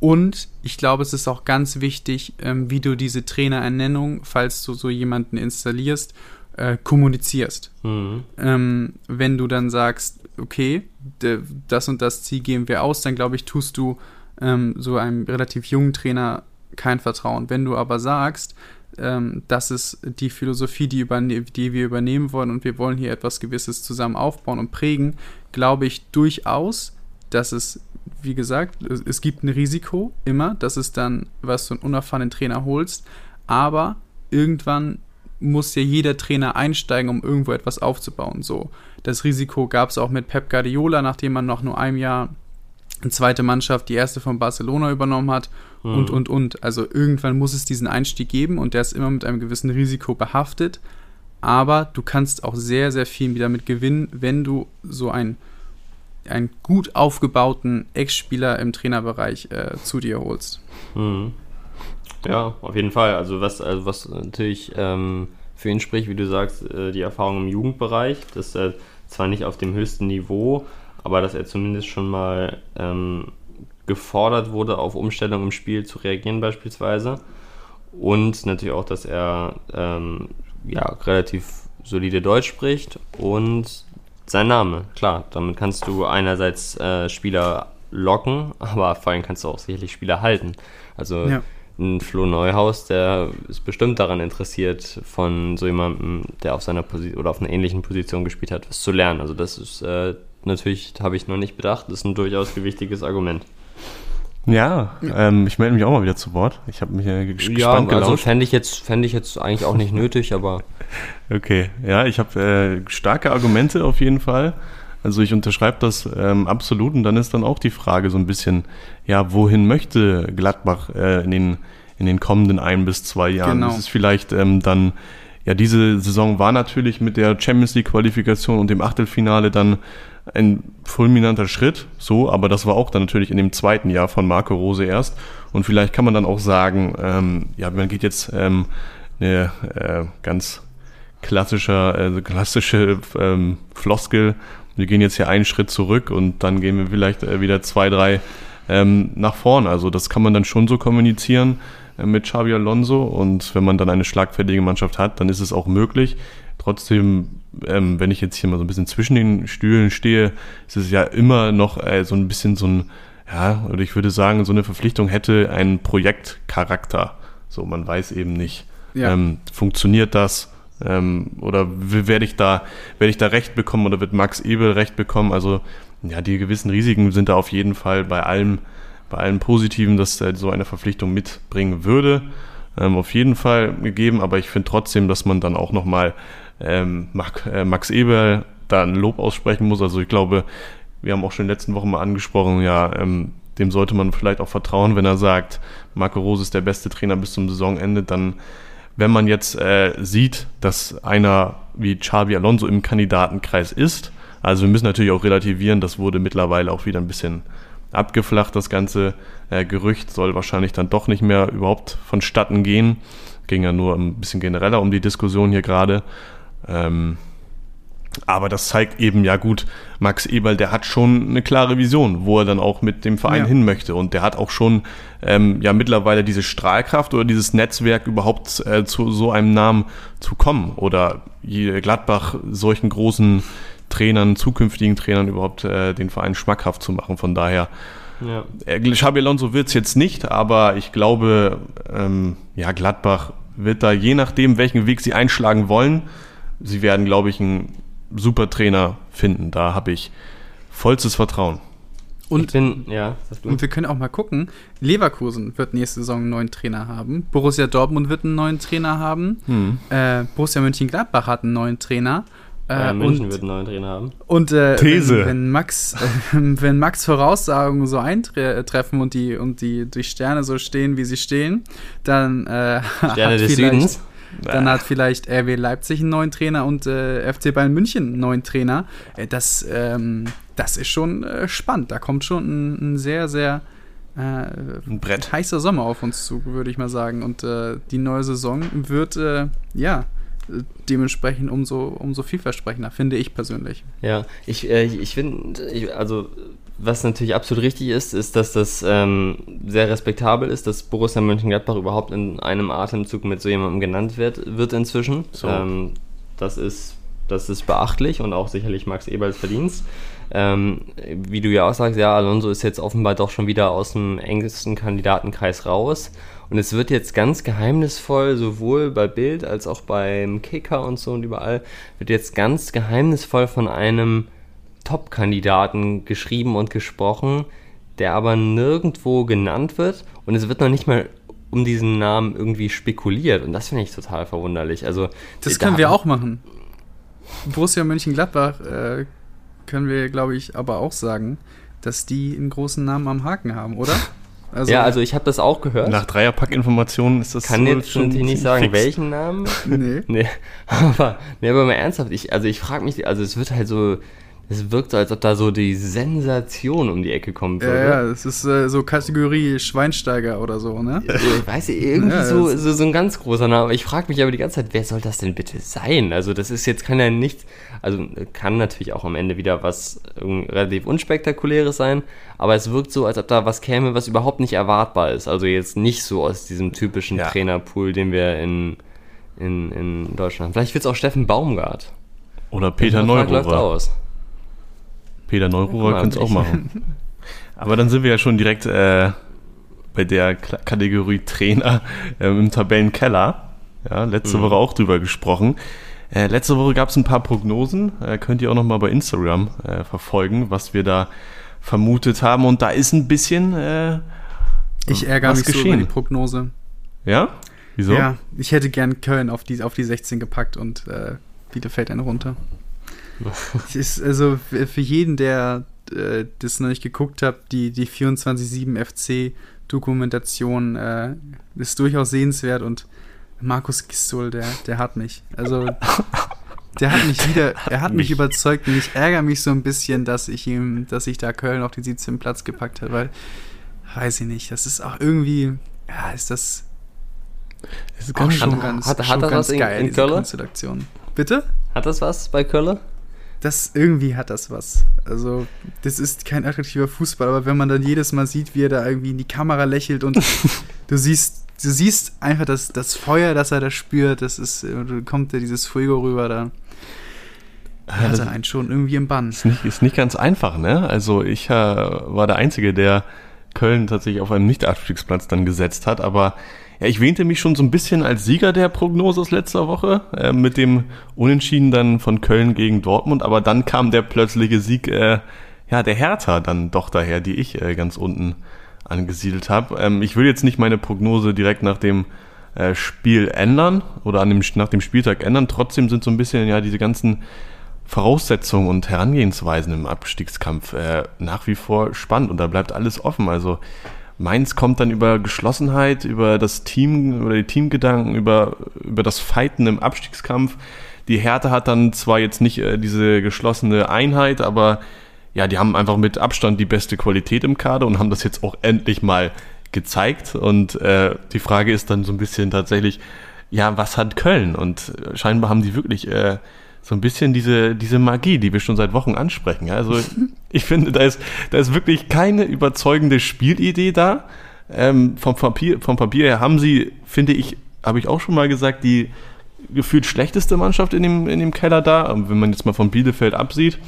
und ich glaube, es ist auch ganz wichtig, ähm, wie du diese Trainerernennung, falls du so jemanden installierst, äh, kommunizierst. Mhm. Ähm, wenn du dann sagst, okay, das und das Ziel geben wir aus, dann glaube ich, tust du ähm, so einem relativ jungen Trainer kein Vertrauen. Wenn du aber sagst, ähm, das ist die Philosophie, die, die wir übernehmen wollen und wir wollen hier etwas Gewisses zusammen aufbauen und prägen, glaube ich durchaus, dass es, wie gesagt, es, gibt ein Risiko immer, dass es dann, was du einen unerfahrenen Trainer holst, aber irgendwann muss ja jeder Trainer einsteigen, um irgendwo etwas aufzubauen. So, das Risiko gab es auch mit Pep Guardiola, nachdem man nach nur einem Jahr eine zweite Mannschaft, die erste von Barcelona übernommen hat mhm. und, und, und. Also irgendwann muss es diesen Einstieg geben und der ist immer mit einem gewissen Risiko behaftet. Aber du kannst auch sehr, sehr viel damit gewinnen, wenn du so einen, einen gut aufgebauten Ex-Spieler im Trainerbereich äh, zu dir holst. Mhm. Ja, auf jeden Fall. Also was, also was natürlich ähm, für ihn spricht, wie du sagst, äh, die Erfahrung im Jugendbereich, dass er zwar nicht auf dem höchsten Niveau, aber dass er zumindest schon mal ähm, gefordert wurde, auf Umstellung im Spiel zu reagieren beispielsweise. Und natürlich auch, dass er ähm, ja, relativ solide Deutsch spricht und sein Name, klar, damit kannst du einerseits äh, Spieler locken, <laughs> aber vor allem kannst du auch sicherlich Spieler halten. Also ja. ein Flo Neuhaus, der ist bestimmt daran interessiert, von so jemandem, der auf seiner Position oder auf einer ähnlichen Position gespielt hat, was zu lernen. Also das ist äh, natürlich, habe ich noch nicht bedacht, das ist ein durchaus gewichtiges Argument. Ja, ähm, ich melde mich auch mal wieder zu Wort. Ich habe mich ja gespannt Ja, also fände ich, jetzt, fänd ich jetzt eigentlich auch nicht nötig, aber... <laughs> Okay, ja, ich habe äh, starke Argumente auf jeden Fall. Also ich unterschreibe das ähm, absolut und dann ist dann auch die Frage so ein bisschen, ja, wohin möchte Gladbach äh, in, den, in den kommenden ein bis zwei Jahren? Genau. Ist vielleicht ähm, dann, ja, diese Saison war natürlich mit der Champions League Qualifikation und dem Achtelfinale dann ein fulminanter Schritt, so, aber das war auch dann natürlich in dem zweiten Jahr von Marco Rose erst. Und vielleicht kann man dann auch sagen, ähm, ja, man geht jetzt ähm, eine äh, ganz klassischer, äh, klassische ähm, Floskel. Wir gehen jetzt hier einen Schritt zurück und dann gehen wir vielleicht äh, wieder zwei, drei ähm, nach vorn. Also das kann man dann schon so kommunizieren äh, mit Xabi Alonso und wenn man dann eine schlagfertige Mannschaft hat, dann ist es auch möglich. Trotzdem ähm, wenn ich jetzt hier mal so ein bisschen zwischen den Stühlen stehe, ist es ja immer noch äh, so ein bisschen so ein, ja, oder ich würde sagen, so eine Verpflichtung hätte einen Projektcharakter. So, man weiß eben nicht, ja. ähm, funktioniert das? Ähm, oder werde ich da, werde ich da recht bekommen oder wird Max Ebel recht bekommen? Also, ja, die gewissen Risiken sind da auf jeden Fall bei allem, bei allem Positiven, dass äh, so eine Verpflichtung mitbringen würde. Ähm, auf jeden Fall gegeben, aber ich finde trotzdem, dass man dann auch nochmal ähm, Max, äh, Max Eberl da ein Lob aussprechen muss. Also ich glaube, wir haben auch schon in den letzten Wochen mal angesprochen, ja, ähm, dem sollte man vielleicht auch vertrauen, wenn er sagt, Marco Rose ist der beste Trainer bis zum Saisonende, dann wenn man jetzt äh, sieht, dass einer wie Xabi Alonso im Kandidatenkreis ist, also wir müssen natürlich auch relativieren, das wurde mittlerweile auch wieder ein bisschen abgeflacht, das ganze äh, Gerücht soll wahrscheinlich dann doch nicht mehr überhaupt vonstatten gehen. Ging ja nur ein bisschen genereller um die Diskussion hier gerade. Ähm, aber das zeigt eben, ja gut, Max Eberl, der hat schon eine klare Vision, wo er dann auch mit dem Verein ja. hin möchte. Und der hat auch schon ähm, ja mittlerweile diese Strahlkraft oder dieses Netzwerk überhaupt äh, zu so einem Namen zu kommen. Oder Gladbach solchen großen Trainern, zukünftigen Trainern überhaupt äh, den Verein schmackhaft zu machen. Von daher, ja. äh, Xabi Alonso wird es jetzt nicht, aber ich glaube, ähm, ja, Gladbach wird da je nachdem, welchen Weg sie einschlagen wollen, sie werden, glaube ich, einen super Trainer finden. Da habe ich vollstes Vertrauen. Und, bin, ja, und wir können auch mal gucken, Leverkusen wird nächste Saison einen neuen Trainer haben, Borussia Dortmund wird einen neuen Trainer haben, hm. äh, Borussia Mönchengladbach hat einen neuen Trainer. Äh, München und, wird einen neuen Trainer haben. Und äh, These. Wenn, <laughs> wenn Max, äh, wenn Max Voraussagungen so eintreffen und die, und die durch Sterne so stehen, wie sie stehen, dann äh, <laughs> Sterne des Südens dann hat vielleicht RW Leipzig einen neuen Trainer und äh, FC Bayern München einen neuen Trainer. Äh, das, ähm, das ist schon äh, spannend. Da kommt schon ein, ein sehr, sehr äh, ein Brett. heißer Sommer auf uns zu, würde ich mal sagen. Und äh, die neue Saison wird, äh, ja, dementsprechend umso, umso vielversprechender, finde ich persönlich. Ja, ich, ich finde, also was natürlich absolut richtig ist, ist, dass das ähm, sehr respektabel ist, dass Borussia Mönchengladbach überhaupt in einem Atemzug mit so jemandem genannt wird, wird inzwischen. So. Ähm, das, ist, das ist beachtlich und auch sicherlich Max Eberls Verdienst. Ähm, wie du ja auch sagst, ja, Alonso ist jetzt offenbar doch schon wieder aus dem engsten Kandidatenkreis raus. Und es wird jetzt ganz geheimnisvoll, sowohl bei Bild als auch beim Kicker und so und überall, wird jetzt ganz geheimnisvoll von einem Top-Kandidaten geschrieben und gesprochen, der aber nirgendwo genannt wird und es wird noch nicht mal um diesen Namen irgendwie spekuliert und das finde ich total verwunderlich. Also das können wir auch machen. Borussia Mönchengladbach äh, können wir, glaube ich, aber auch sagen, dass die einen großen Namen am Haken haben, oder? Also, <laughs> ja, also ich habe das auch gehört. Nach Dreierpack-Informationen ist das Kann so jetzt schon natürlich nicht sagen, fix. welchen Namen. nee. <laughs> nee. Aber, nee, aber mal ernsthaft, ich, also ich frage mich, also es wird halt so, es wirkt so, als ob da so die Sensation um die Ecke kommen würde. Ja, ja, es ist äh, so Kategorie Schweinsteiger oder so, ne? Ich weiß nicht, irgendwie ja, so, so, so ein ganz großer Name. Ich frage mich aber die ganze Zeit, wer soll das denn bitte sein? Also das ist jetzt, kann ja nicht, also kann natürlich auch am Ende wieder was relativ unspektakuläres sein, aber es wirkt so, als ob da was käme, was überhaupt nicht erwartbar ist. Also jetzt nicht so aus diesem typischen ja. Trainerpool, den wir in, in, in Deutschland haben. Vielleicht wird es auch Steffen Baumgart. Oder Peter Neururer. Peter Neururer könnte es auch machen. <laughs> Aber dann sind wir ja schon direkt äh, bei der K Kategorie Trainer äh, im Tabellenkeller. Ja, letzte mhm. Woche auch drüber gesprochen. Äh, letzte Woche gab es ein paar Prognosen. Äh, könnt ihr auch noch mal bei Instagram äh, verfolgen, was wir da vermutet haben. Und da ist ein bisschen äh, Ich ärgere mich geschehen. so über die Prognose. Ja? Wieso? Ja, ich hätte gern Köln auf die, auf die 16 gepackt und äh, Bielefeld eine runter ist also für jeden, der äh, das noch nicht geguckt hat, die, die 24-7 FC-Dokumentation äh, ist durchaus sehenswert und Markus Gistol, der, der hat mich. Also der hat mich <laughs> wieder, er hat mich überzeugt und ich ärgere mich so ein bisschen, dass ich ihm, dass ich da Köln auf den 17. Platz gepackt habe, weil, weiß ich nicht, das ist auch irgendwie, ja, ist das, ist auch schon ganz, hat, schon hat ganz geil, in, in Konstellation. Bitte? Hat das was bei Kölle? Das irgendwie hat das was. Also, das ist kein attraktiver Fußball, aber wenn man dann jedes Mal sieht, wie er da irgendwie in die Kamera lächelt und <laughs> du siehst, du siehst einfach das, das Feuer, das er da spürt, das ist, kommt da dieses Fuego rüber, da hat er einen schon irgendwie im Bann. Ist nicht, ist nicht ganz einfach, ne? Also, ich äh, war der Einzige, der Köln tatsächlich auf einen Nicht-Abstiegsplatz dann gesetzt hat, aber ja, ich wähnte mich schon so ein bisschen als Sieger der Prognose aus letzter Woche äh, mit dem Unentschieden dann von Köln gegen Dortmund, aber dann kam der plötzliche Sieg äh, ja, der Hertha dann doch daher, die ich äh, ganz unten angesiedelt habe. Ähm, ich will jetzt nicht meine Prognose direkt nach dem äh, Spiel ändern oder an dem, nach dem Spieltag ändern. Trotzdem sind so ein bisschen ja diese ganzen Voraussetzungen und Herangehensweisen im Abstiegskampf äh, nach wie vor spannend und da bleibt alles offen. Also Mainz kommt dann über Geschlossenheit, über das Team oder die Teamgedanken, über, über das Fighten im Abstiegskampf. Die Härte hat dann zwar jetzt nicht äh, diese geschlossene Einheit, aber ja, die haben einfach mit Abstand die beste Qualität im Kader und haben das jetzt auch endlich mal gezeigt. Und äh, die Frage ist dann so ein bisschen tatsächlich, ja, was hat Köln? Und äh, scheinbar haben die wirklich äh, so ein bisschen diese, diese Magie, die wir schon seit Wochen ansprechen. Also <laughs> ich finde, da ist, da ist wirklich keine überzeugende Spielidee da. Ähm, vom, Papier, vom Papier her haben sie, finde ich, habe ich auch schon mal gesagt, die gefühlt schlechteste Mannschaft in dem, in dem Keller da, wenn man jetzt mal von Bielefeld absieht.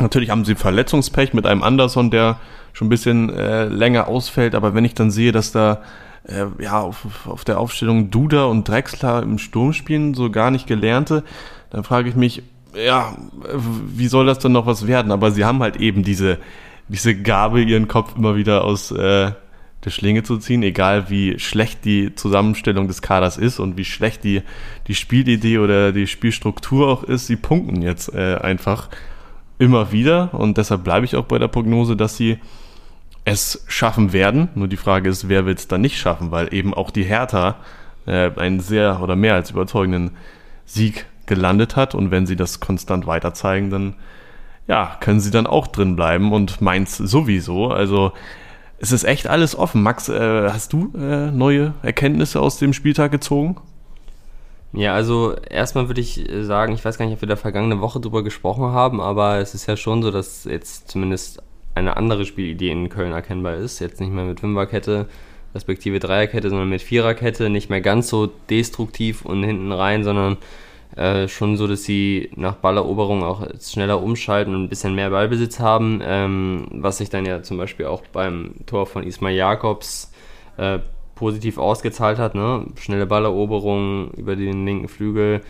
Natürlich haben sie Verletzungspech mit einem Anderson, der schon ein bisschen äh, länger ausfällt, aber wenn ich dann sehe, dass da äh, ja auf, auf der Aufstellung Duda und Drexler im Sturm spielen, so gar nicht gelernte, dann frage ich mich, ja, wie soll das dann noch was werden? Aber sie haben halt eben diese, diese Gabe, ihren Kopf immer wieder aus äh, der Schlinge zu ziehen, egal wie schlecht die Zusammenstellung des Kaders ist und wie schlecht die, die Spielidee oder die Spielstruktur auch ist. Sie punkten jetzt äh, einfach immer wieder und deshalb bleibe ich auch bei der Prognose, dass sie es schaffen werden. Nur die Frage ist, wer wird es dann nicht schaffen, weil eben auch die Hertha äh, einen sehr oder mehr als überzeugenden Sieg gelandet hat. Und wenn sie das konstant weiter zeigen, dann ja, können sie dann auch drin bleiben und Mainz sowieso. Also es ist echt alles offen. Max, äh, hast du äh, neue Erkenntnisse aus dem Spieltag gezogen? Ja, also erstmal würde ich sagen, ich weiß gar nicht, ob wir da vergangene Woche drüber gesprochen haben, aber es ist ja schon so, dass jetzt zumindest eine andere Spielidee in Köln erkennbar ist. Jetzt nicht mehr mit Fünferkette, respektive Dreierkette, sondern mit Viererkette. Nicht mehr ganz so destruktiv und hinten rein, sondern äh, schon so, dass sie nach Balleroberung auch schneller umschalten und ein bisschen mehr Ballbesitz haben, ähm, was sich dann ja zum Beispiel auch beim Tor von Ismail Jakobs äh, positiv ausgezahlt hat, ne? Schnelle Balleroberung über den linken Flügel.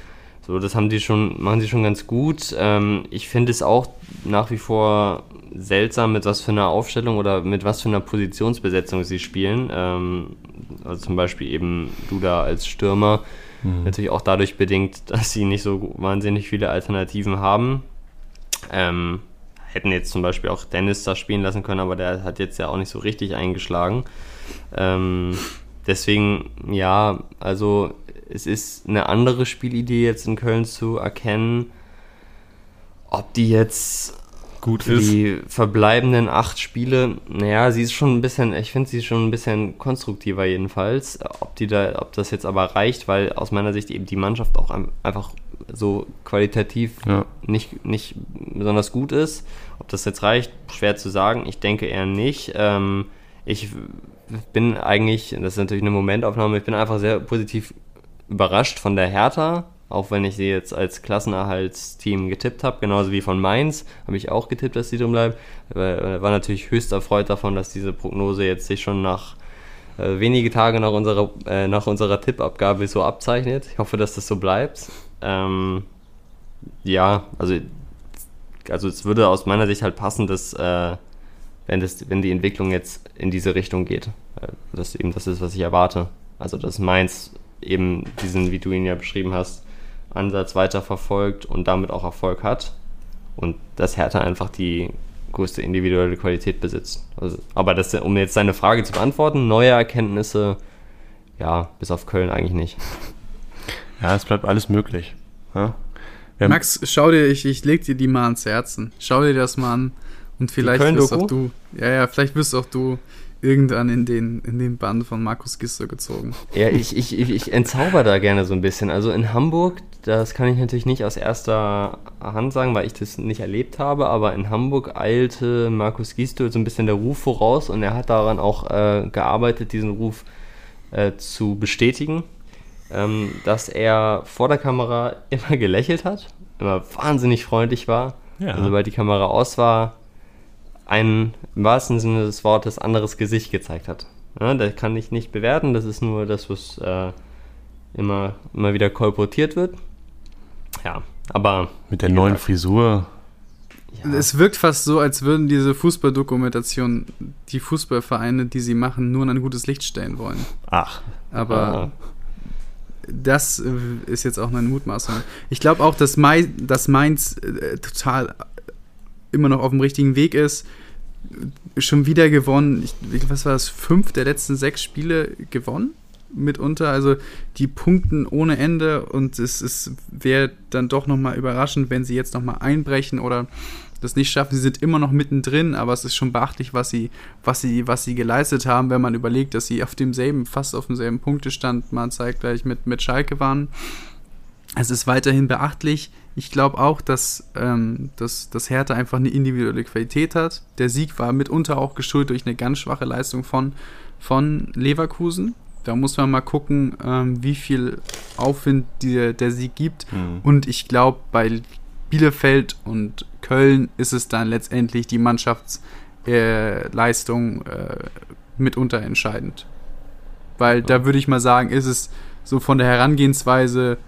So, das haben die schon, machen sie schon ganz gut. Ähm, ich finde es auch nach wie vor seltsam, mit was für einer Aufstellung oder mit was für einer Positionsbesetzung sie spielen. Ähm, also zum Beispiel eben Duda als Stürmer. Mhm. Natürlich auch dadurch bedingt, <laughs> dass sie nicht so wahnsinnig viele Alternativen haben. Ähm, hätten jetzt zum Beispiel auch Dennis da spielen lassen können, aber der hat jetzt ja auch nicht so richtig eingeschlagen. Ähm, deswegen, ja, also es ist eine andere Spielidee jetzt in Köln zu erkennen. Ob die jetzt gut ist. Die verbleibenden acht Spiele, naja, sie ist schon ein bisschen, ich finde sie schon ein bisschen konstruktiver jedenfalls. Ob die da, ob das jetzt aber reicht, weil aus meiner Sicht eben die Mannschaft auch einfach so qualitativ ja. nicht, nicht besonders gut ist. Ob das jetzt reicht, schwer zu sagen. Ich denke eher nicht. Ähm, ich bin eigentlich, das ist natürlich eine Momentaufnahme, ich bin einfach sehr positiv überrascht von der Hertha auch wenn ich sie jetzt als Klassenerhaltsteam getippt habe, genauso wie von Mainz, habe ich auch getippt, dass sie drin bleiben. War natürlich höchst erfreut davon, dass diese Prognose jetzt sich schon nach äh, wenige Tage nach unserer, äh, nach unserer Tippabgabe so abzeichnet. Ich hoffe, dass das so bleibt. Ähm, ja, also, also es würde aus meiner Sicht halt passen, dass äh, wenn, das, wenn die Entwicklung jetzt in diese Richtung geht. Äh, das eben das ist, was ich erwarte. Also dass Mainz eben diesen, wie du ihn ja beschrieben hast, Ansatz weiter verfolgt und damit auch Erfolg hat. Und dass Hertha einfach die größte individuelle Qualität besitzt. Also, aber das, um jetzt deine Frage zu beantworten, neue Erkenntnisse, ja, bis auf Köln eigentlich nicht. <laughs> Ja, es bleibt alles möglich. Ja? Max, schau dir, ich, ich leg dir die mal ans Herzen. Schau dir das mal an und vielleicht wirst auch du, ja, ja, vielleicht wirst auch du irgendwann in den, in den Bann von Markus Gister gezogen. Ja, ich, ich, ich, ich entzauber da gerne so ein bisschen. Also in Hamburg, das kann ich natürlich nicht aus erster Hand sagen, weil ich das nicht erlebt habe, aber in Hamburg eilte Markus Gister so ein bisschen der Ruf voraus und er hat daran auch äh, gearbeitet, diesen Ruf äh, zu bestätigen, ähm, dass er vor der Kamera <laughs> immer gelächelt hat, immer wahnsinnig freundlich war. Ja. Und sobald die Kamera aus war, ein im wahrsten Sinne des Wortes anderes Gesicht gezeigt hat. Ja, das kann ich nicht bewerten, das ist nur das, was äh, immer, immer wieder kolportiert wird. Ja, aber. Mit der neuen gesagt, Frisur. Ja. Es wirkt fast so, als würden diese Fußballdokumentationen die Fußballvereine, die sie machen, nur in ein gutes Licht stellen wollen. Ach. Aber ah. das ist jetzt auch eine Mutmaßung. Ich glaube auch, dass, Mai, dass Mainz äh, total immer noch auf dem richtigen Weg ist. Schon wieder gewonnen. Ich, was war das? Fünf der letzten sechs Spiele gewonnen mitunter. Also die punkten ohne Ende und es, es wäre dann doch nochmal überraschend, wenn sie jetzt nochmal einbrechen oder das nicht schaffen. Sie sind immer noch mittendrin, aber es ist schon beachtlich, was sie, was sie, was sie geleistet haben, wenn man überlegt, dass sie auf demselben, fast auf demselben Punktestand mal zeitgleich mit, mit Schalke waren. Es ist weiterhin beachtlich. Ich glaube auch, dass, ähm, dass, dass Hertha einfach eine individuelle Qualität hat. Der Sieg war mitunter auch geschuldet durch eine ganz schwache Leistung von, von Leverkusen. Da muss man mal gucken, ähm, wie viel Aufwind die, der Sieg gibt. Mhm. Und ich glaube, bei Bielefeld und Köln ist es dann letztendlich die Mannschaftsleistung äh, äh, mitunter entscheidend. Weil da würde ich mal sagen, ist es so von der Herangehensweise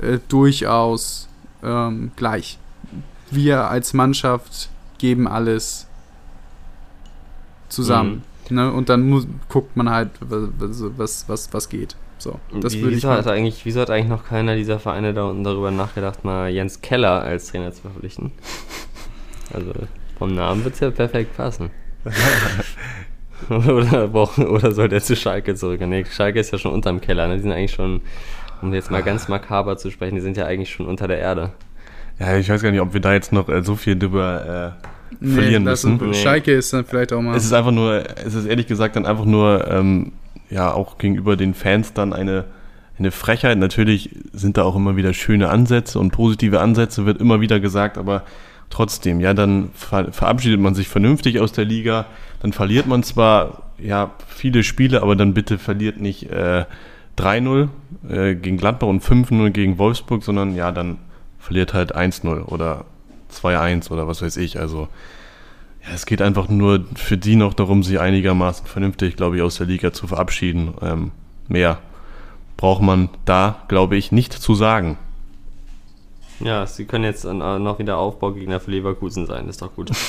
äh, durchaus ähm, gleich. Wir als Mannschaft geben alles zusammen. Mhm. Ne? Und dann muss, guckt man halt, was, was, was geht. So, das Wie, wieso, hat eigentlich, wieso hat eigentlich noch keiner dieser Vereine da unten darüber nachgedacht, mal Jens Keller als Trainer zu verpflichten? <laughs> Also vom Namen wird es ja perfekt passen. <laughs> oder, oder soll der zu Schalke zurück? Nee, Schalke ist ja schon unterm Keller, ne? Die sind eigentlich schon um jetzt mal ganz makaber zu sprechen, die sind ja eigentlich schon unter der Erde. Ja, ich weiß gar nicht, ob wir da jetzt noch äh, so viel drüber äh, verlieren nee, müssen. Nee. Schalke ist dann vielleicht auch mal. Es ist einfach nur, es ist ehrlich gesagt dann einfach nur, ähm, ja, auch gegenüber den Fans dann eine, eine Frechheit. Natürlich sind da auch immer wieder schöne Ansätze und positive Ansätze, wird immer wieder gesagt, aber trotzdem, ja, dann ver verabschiedet man sich vernünftig aus der Liga, dann verliert man zwar, ja, viele Spiele, aber dann bitte verliert nicht äh, 3-0 äh, gegen Gladbach und 5-0 gegen Wolfsburg, sondern ja, dann verliert halt 1-0 oder 2-1 oder was weiß ich. Also Ja, es geht einfach nur für die noch darum, sich einigermaßen vernünftig, glaube ich, aus der Liga zu verabschieden. Ähm, mehr braucht man da, glaube ich, nicht zu sagen. Ja, sie können jetzt noch wieder Aufbaugegner für Leverkusen sein, ist doch gut. <laughs>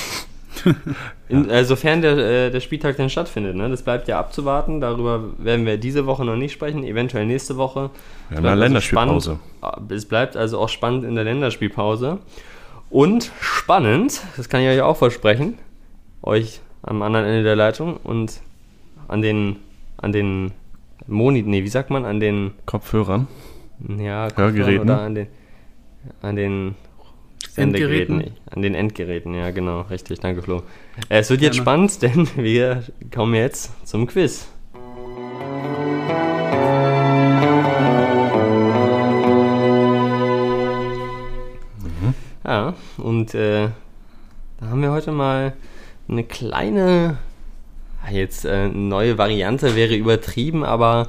<laughs> In, äh, sofern der, äh, der Spieltag denn stattfindet, ne? das bleibt ja abzuwarten. Darüber werden wir diese Woche noch nicht sprechen, eventuell nächste Woche. Wir haben eine also Länderspielpause. Spannend. Es bleibt also auch spannend in der Länderspielpause. Und spannend, das kann ich euch auch versprechen, euch am anderen Ende der Leitung und an den, an den Moni, nee, wie sagt man, an den Kopfhörern? Ja, Kopfhörern Hörgeräten. oder an den, an den Sendegeräten. An den Endgeräten, ja, genau, richtig, danke Flo. Äh, es wird jetzt spannend, <laughs> denn wir kommen jetzt zum Quiz. Mhm. Ja, und äh, da haben wir heute mal eine kleine, jetzt äh, neue Variante wäre übertrieben, aber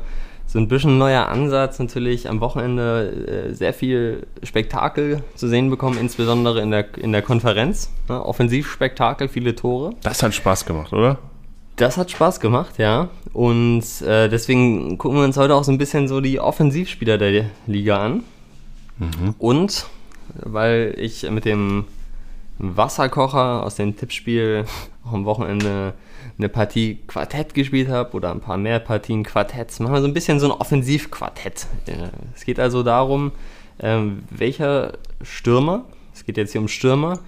so ein bisschen neuer Ansatz natürlich am Wochenende äh, sehr viel Spektakel zu sehen bekommen, insbesondere in der, in der Konferenz. Ne? Offensivspektakel, viele Tore. Das hat Spaß gemacht, oder? Das hat Spaß gemacht, ja. Und äh, deswegen gucken wir uns heute auch so ein bisschen so die Offensivspieler der Liga an. Mhm. Und weil ich mit dem Wasserkocher aus dem Tippspiel auch am Wochenende eine Partie Quartett gespielt habe oder ein paar mehr Partien Quartetts, machen wir so ein bisschen so ein Offensivquartett. Es geht also darum, ähm, welcher Stürmer, es geht jetzt hier um Stürmer,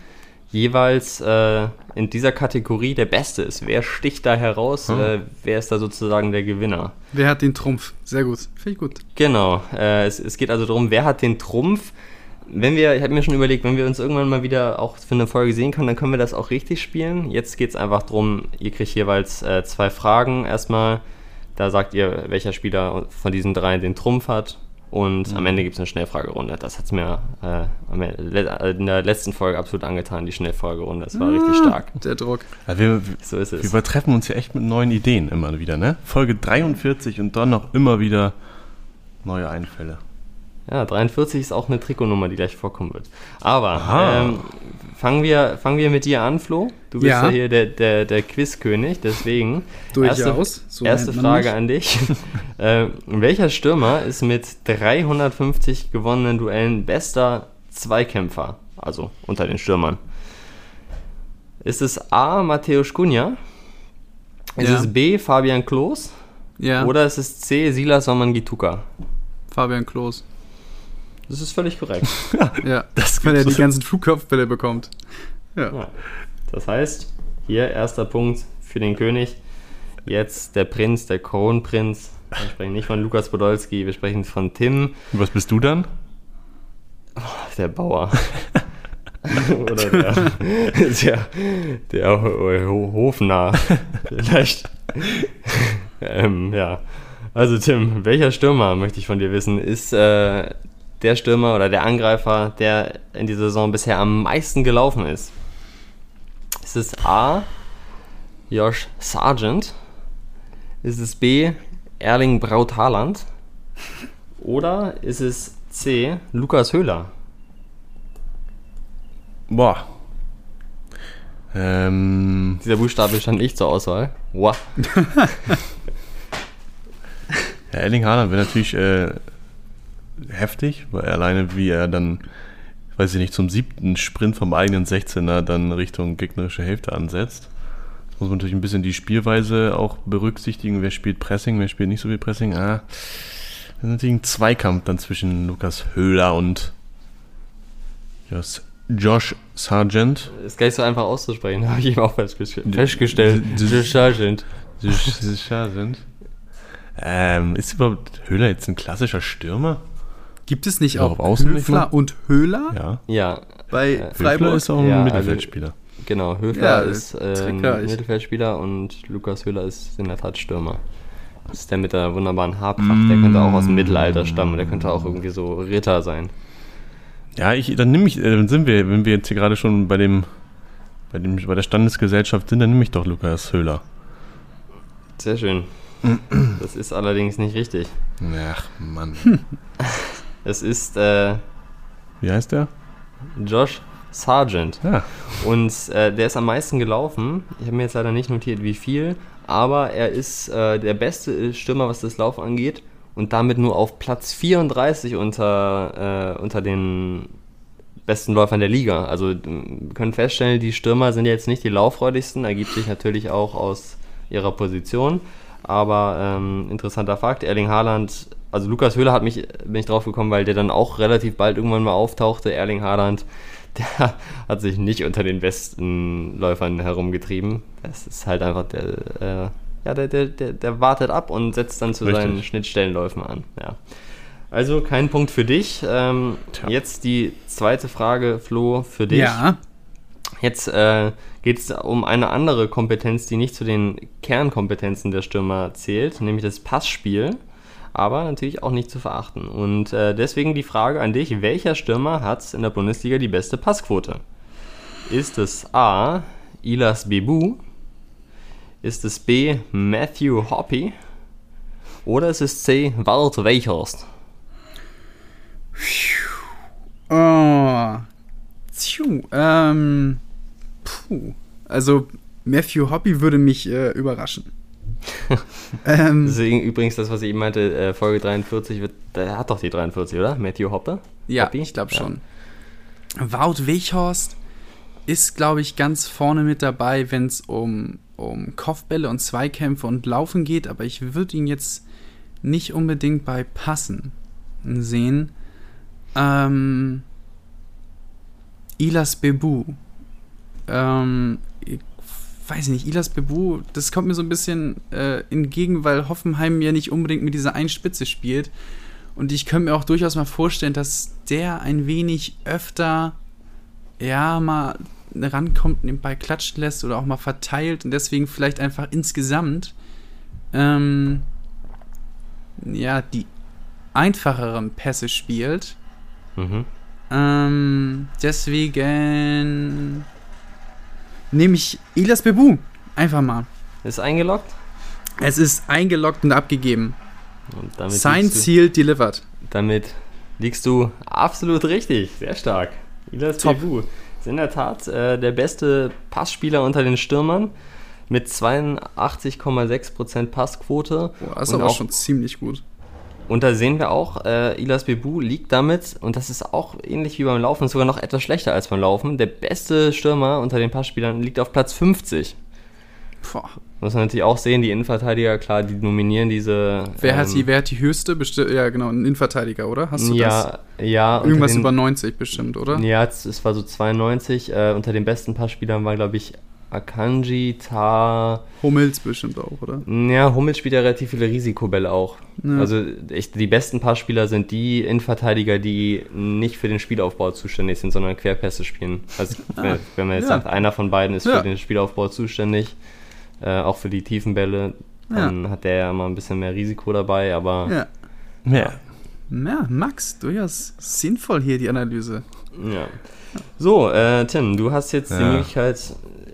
jeweils äh, in dieser Kategorie der Beste ist. Wer sticht da heraus? Hm. Äh, wer ist da sozusagen der Gewinner? Wer hat den Trumpf? Sehr gut. Finde ich gut. Genau. Äh, es, es, geht also darum, wer hat den Trumpf? Wenn wir, ich habe mir schon überlegt, wenn wir uns irgendwann mal wieder auch für eine Folge sehen können, dann können wir das auch richtig spielen. Jetzt geht es einfach darum, ihr kriegt jeweils äh, zwei Fragen erstmal. Da sagt ihr, welcher Spieler von diesen drei den Trumpf hat. Und mhm. am Ende gibt es eine Schnellfragerunde. Das hat es mir äh, in der letzten Folge absolut angetan, die Schnellfragerunde. Das war ah, richtig stark. Der Druck. Ja, wir, so ist es. Wir übertreffen uns ja echt mit neuen Ideen immer wieder, ne? Folge 43 und dann noch immer wieder neue Einfälle. Ja, 43 ist auch eine Trikotnummer, die gleich vorkommen wird. Aber ähm, fangen, wir, fangen wir mit dir an, Flo. Du bist ja, ja hier der, der, der Quizkönig, deswegen. Durchaus. Erste, so erste Frage mich. an dich. <laughs> äh, welcher Stürmer ist mit 350 gewonnenen Duellen bester Zweikämpfer? Also unter den Stürmern. Ist es A. Matthäus Cunha? Ist ja. es B. Fabian Klos? Ja. Oder ist es C. Silas Somangituka? Fabian Klos. Das ist völlig korrekt. <laughs> ja, das wenn er die ganzen Flugkopfbälle bekommt. Ja. ja. Das heißt, hier erster Punkt für den König. Jetzt der Prinz, der Kronprinz. Wir sprechen nicht von Lukas Podolski, wir sprechen von Tim. Und was bist du dann? Oh, der Bauer. <laughs> Oder der, der, der Hofnarr. Vielleicht. ähm, ja. Also Tim, welcher Stürmer, möchte ich von dir wissen, ist äh, der Stürmer oder der Angreifer, der in dieser Saison bisher am meisten gelaufen ist? Ist es A. Josh Sargent? Ist es B. Erling Braut Haaland? Oder ist es C. Lukas Höhler? Boah. Ähm. Dieser Buchstabe stand nicht zur Auswahl. Wow. <laughs> ja, Erling Haaland wäre natürlich äh, heftig, weil alleine wie er dann, weiß ich nicht, zum siebten Sprint vom eigenen 16er dann Richtung gegnerische Hälfte ansetzt. Das muss man natürlich ein bisschen die Spielweise auch berücksichtigen. Wer spielt Pressing, wer spielt nicht so viel Pressing. Ah, das ist natürlich ein Zweikampf dann zwischen Lukas Höhler und Josh Sargent. Ist gar nicht so einfach auszusprechen, <laughs> habe ich eben auch festgestellt. Josh Sargent. Josh Sargent. Ähm, ist überhaupt Höhler jetzt ein klassischer Stürmer? Gibt es nicht auch, auch Höfler und Höhler? Ja. Ja. Bei äh, Freiburg ist auch ein ja, Mittelfeldspieler. Also, genau, Höfler ja, ist äh, ein Mittelfeldspieler und Lukas Höhler ist in der Tat Stürmer. Das ist der mit der wunderbaren Haarpracht. Der könnte auch aus dem Mittelalter stammen. Der könnte auch irgendwie so Ritter sein. Ja, ich, dann nehme ich, äh, dann sind wir, wenn wir jetzt hier gerade schon bei dem, bei dem, bei der Standesgesellschaft sind, dann nehme ich doch Lukas Höhler. Sehr schön. Das ist allerdings nicht richtig. Ach, Mann. <laughs> Es ist. Äh, Wie heißt der? Josh Sargent. Ja. Und äh, der ist am meisten gelaufen. Ich habe mir jetzt leider nicht notiert, wie viel, aber er ist äh, der beste Stürmer, was das Laufen angeht. Und damit nur auf Platz 34 unter, äh, unter den besten Läufern der Liga. Also wir können feststellen, die Stürmer sind jetzt nicht die lauffreudigsten, ergibt sich natürlich auch aus ihrer Position. Aber ähm, interessanter Fakt, Erling Haaland, also Lukas Höhler hat mich, bin ich drauf gekommen, weil der dann auch relativ bald irgendwann mal auftauchte. Erling Haaland, <laughs> der hat sich nicht unter den besten Läufern herumgetrieben. Das ist halt einfach der, äh, ja, der, der, der, der wartet ab und setzt dann zu Richtig. seinen Schnittstellenläufen an. Ja. Also kein Punkt für dich. Ähm, jetzt die zweite Frage, Flo, für dich. Ja. Jetzt äh, geht es um eine andere Kompetenz, die nicht zu den Kernkompetenzen der Stürmer zählt, nämlich das Passspiel, aber natürlich auch nicht zu verachten. Und äh, deswegen die Frage an dich, welcher Stürmer hat in der Bundesliga die beste Passquote? Ist es A. Ilas Bebu? Ist es B. Matthew Hoppy? Oder ist es C. Walt Weichhorst? Oh. Tschu. Ähm. Puh. Also, Matthew Hoppy würde mich äh, überraschen. Ähm, Das ist übrigens das, was ich eben meinte, äh, Folge 43 wird, der hat doch die 43, oder? Matthew Hoppe? ja, Hoppy? ich glaube Ja. schon. Wout Weghorst ist, glaube ich, ganz vorne mit dabei, wenn es um, um Kopfbälle und Zweikämpfe und Laufen geht, aber ich würde ihn jetzt nicht unbedingt bei Passen sehen. Ähm, Ilas Bebu. Ähm, ich weiß nicht, Ilas Bebu, das kommt mir so ein bisschen äh, entgegen, weil Hoffenheim ja nicht unbedingt mit dieser einen Spitze spielt. Und ich könnte mir auch durchaus mal vorstellen, dass der ein wenig öfter, ja, mal rankommt, den Ball klatschen lässt oder auch mal verteilt und deswegen vielleicht einfach insgesamt, ähm, ja, die einfacheren Pässe spielt. Mhm. Ähm, deswegen nehme ich Ilas Bebu. Einfach mal. Ist eingeloggt? Es ist eingeloggt und abgegeben. Und damit Sein Ziel delivered. Damit liegst du absolut richtig. Sehr stark. Ilas Top. Bebu ist in der Tat äh, der beste Passspieler unter den Stürmern mit 82,6% Passquote. Boah, das ist aber auch- schon ziemlich gut. Und da sehen wir auch, äh, Ilas Bebu liegt damit, und das ist auch ähnlich wie beim Laufen, sogar noch etwas schlechter als beim Laufen. Der beste Stürmer unter den Passspielern liegt auf Platz 50. Boah. Muss man natürlich auch sehen, die Innenverteidiger, klar, die nominieren diese. Wer, hat ähm, die, wer hat die höchste? Besti ja, genau, ein Innenverteidiger, oder? Hast du das? ja, ja. Irgendwas den, über 90 bestimmt, oder? Ja, es, es war so 92. Äh, unter den besten Passspielern war, glaube ich, Akanji, Ta. Hummels bestimmt auch, oder? Ja, Hummels spielt ja relativ viele Risikobälle auch. Ja. Also ich, die besten Passspieler sind die Innenverteidiger, die nicht für den Spielaufbau zuständig sind, sondern Querpässe spielen. Also <laughs> wenn, wenn man jetzt ja. sagt, einer von beiden ist Ja. für den Spielaufbau zuständig, äh, auch für die tiefen Bälle, dann hat der ja immer ein bisschen mehr Risiko dabei, aber Ja. Ja. Ja, Max, durchaus sinnvoll hier die Analyse. Ja. So, äh, Tim, du hast jetzt die. Möglichkeit,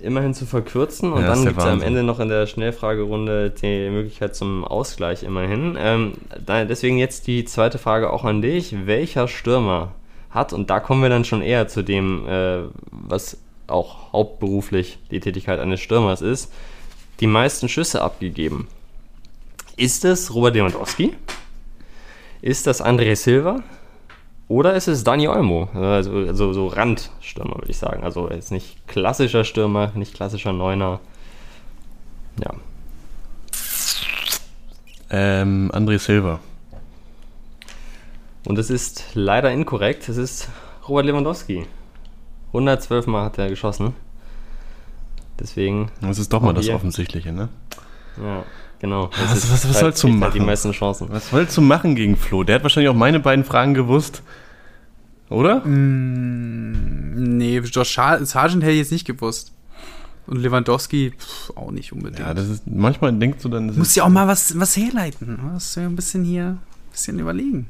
immerhin zu verkürzen und Ja, dann gibt es am. Ende noch in der Schnellfragerunde die Möglichkeit zum Ausgleich immerhin. Ähm, deswegen jetzt die zweite Frage auch an dich. Welcher Stürmer hat, und da kommen wir dann schon eher zu dem, äh, was auch hauptberuflich die Tätigkeit eines Stürmers ist, die meisten Schüsse abgegeben? Ist es Robert Lewandowski? Ist das André Silva? Oder ist es Dani Olmo? Also so, so Randstürmer, würde ich sagen. Also jetzt nicht klassischer Stürmer, nicht klassischer Neuner. Ja. Ähm, André Silva. Und es ist leider inkorrekt. Es ist Robert Lewandowski. 112 Mal hat er geschossen. Deswegen, Das ist doch mal das. Offensichtliche, ne? ja, genau. Was- Es ist was- was halt- sollst du kriegt halt Die machen? meisten Chancen. Was wolltest du machen gegen Flo? Der hat wahrscheinlich auch meine beiden Fragen gewusst. Oder? Mm, nee, Josh Sar- Sargent hätte ich jetzt nicht gewusst. Und Lewandowski pff, auch nicht unbedingt. Ja, das ist, manchmal denkst du dann, das Muss ja auch mal was, was herleiten. Muss ja ein bisschen hier ein bisschen überlegen.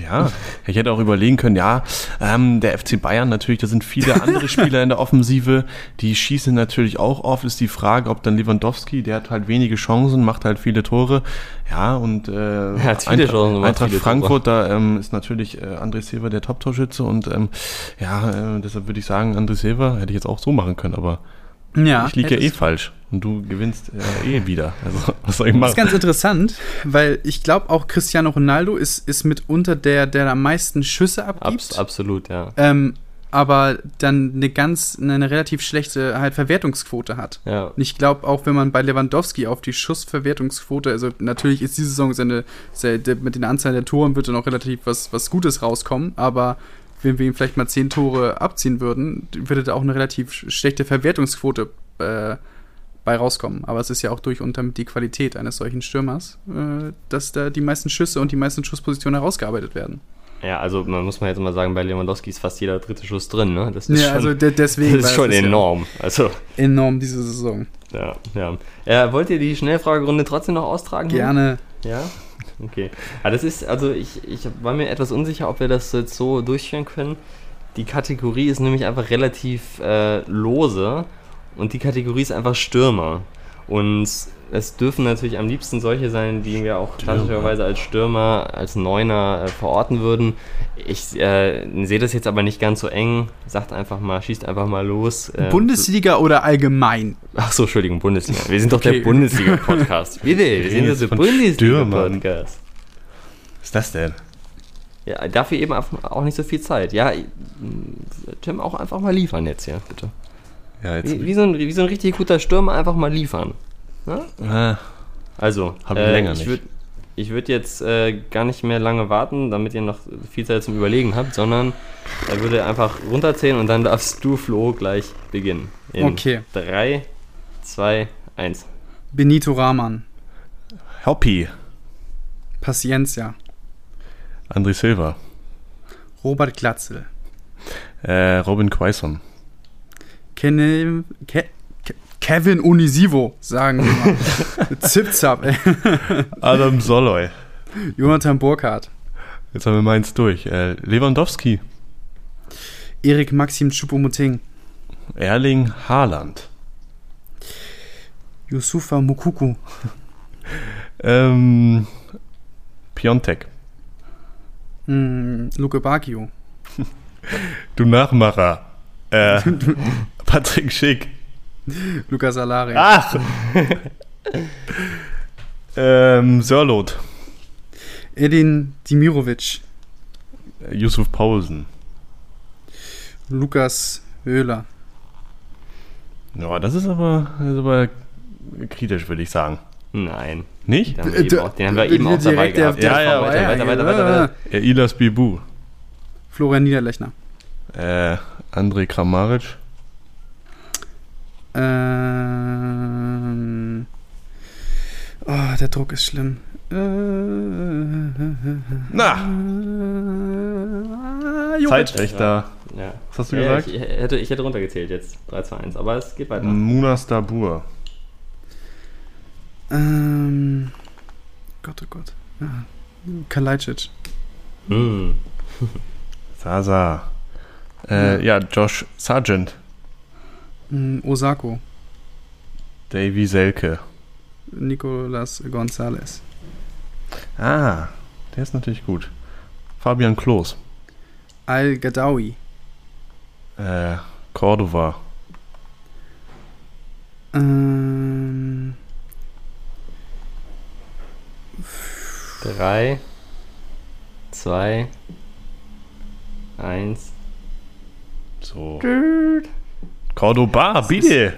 Ja, ich hätte auch überlegen können, ja, ähm, der FC Bayern natürlich, da sind viele andere <laughs> Spieler in der Offensive, die schießen natürlich auch oft, ist die Frage, ob dann Lewandowski, der hat halt wenige Chancen, macht halt viele Tore, ja, und äh, hat viele Eintracht, Chancen, Eintracht viele Frankfurt, da ähm, ist natürlich äh, André Silva der Top-Torschütze und ähm, ja, äh, deshalb würde ich sagen, André Silva hätte ich jetzt auch so machen können, aber Ja, ich liege ja eh falsch und du gewinnst äh, eh wieder, also <laughs> was soll ich Das ist machen? ganz interessant, weil ich glaube auch Cristiano Ronaldo ist, ist mitunter der, der am meisten Schüsse abgibt. Abs absolut, ja. ähm, aber dann eine ganz, eine relativ schlechte halt Verwertungsquote hat. Ja. Und ich glaube auch, wenn man bei Lewandowski auf die Schussverwertungsquote, also natürlich ist diese Saison seine, seine mit den Anzahl der Toren wird dann auch relativ was, was Gutes rauskommen, aber wenn wir ihm vielleicht mal zehn Tore abziehen würden, würde da auch eine relativ sch- schlechte Verwertungsquote äh, bei rauskommen. Aber es ist ja auch durch und damit die Qualität eines solchen Stürmers, äh, dass da die meisten Schüsse und die meisten Schusspositionen herausgearbeitet werden. Ja, also man muss mal jetzt mal sagen, bei Lewandowski ist fast jeder dritte Schuss drin, ne? Das ist Ja, schon, also de deswegen. das ist schon ja enorm. Also, enorm diese Saison. ja, ja. Äh, wollt ihr die Schnellfragerunde trotzdem noch austragen? Gerne. Ja? Okay. Ja, das ist, also ich, ich war mir etwas unsicher, ob wir das jetzt so durchführen können. Die Kategorie ist nämlich einfach relativ äh, lose und die Kategorie ist einfach Stürmer. Und es dürfen natürlich am liebsten solche sein, die wir auch klassischerweise als Stürmer, als Neuner äh, verorten würden. Ich äh, sehe das jetzt aber nicht ganz so eng. Sagt einfach mal, schießt einfach mal los. Äh, Bundesliga oder allgemein? Ach so, Entschuldigung, Bundesliga. Wir sind doch Okay. der Bundesliga-Podcast. <laughs> Bitte, wir sind doch der Bundesliga-Podcast. Was ist das denn? Ja, dafür eben auch nicht so viel Zeit. Ja, Tim, auch einfach mal liefern jetzt hier, bitte. Ja, jetzt. Wie, wie, so, ein, wie so ein richtig guter Stürmer einfach mal liefern. Ne? Ah, Also, Hab ich länger ich nicht. würde ich würd jetzt äh, gar nicht mehr lange warten, damit ihr noch viel Zeit zum Überlegen habt, sondern er würde einfach runterzählen und dann darfst du, Flo, gleich beginnen. In Okay. 3, 2, 1. Benito Rahman. Hoppy, Paciencia. André Silva, Robert Glatzel. äh, Robin Quaison, Ken Ke Ke Kevin Unisivo, sagen wir mal. <laughs> Zip-Zap. Adam Soloy. Jonathan Burkhardt. Jetzt haben wir meins durch. Äh, Lewandowski, Erik Maxim Choupo-Moting. Erling Haaland, Yusufa Mukuku. ähm, Piontek. Mm, Luke Bacchio. Du Nachmacher. Äh, <laughs> Patrick Schick. <laughs> Lukas Alari. Ach! <laughs> ähm, Sörlot. Edin Dimirovic. Yusuf Paulsen. Lukas Höhler. Ja, das ist aber, das ist aber kritisch, würde ich sagen. Nein. Nicht? Den haben wir eben auch, haben wir eben auch Direkt dabei gehabt. Ja, ja, weiter, weiter, weiter, weiter, weiter. Ilas Bibu. Florian Niederlechner. Äh, André Kramaric. Ähm. Oh, der Druck ist schlimm. Na, äh, Jovic. Zeitwächter. Ja. Was hast du Ja, gesagt? Ich, ich, hätte, ich hätte runtergezählt jetzt. 3, 2, 1. Aber es geht weiter. Munas Dabur. Ähm. Gott, oh Gott. Ja. Kalajdzic. Hm. Sasa. Äh, ja, Josh Sargent. Mm, Osako. Davy Selke. Nicolas Gonzalez. Ah, der ist natürlich gut. Fabian Klos. Al-Gadawi. Äh, Cordova. Ähm. 3, 2, 1. So. Cordoba, bitte.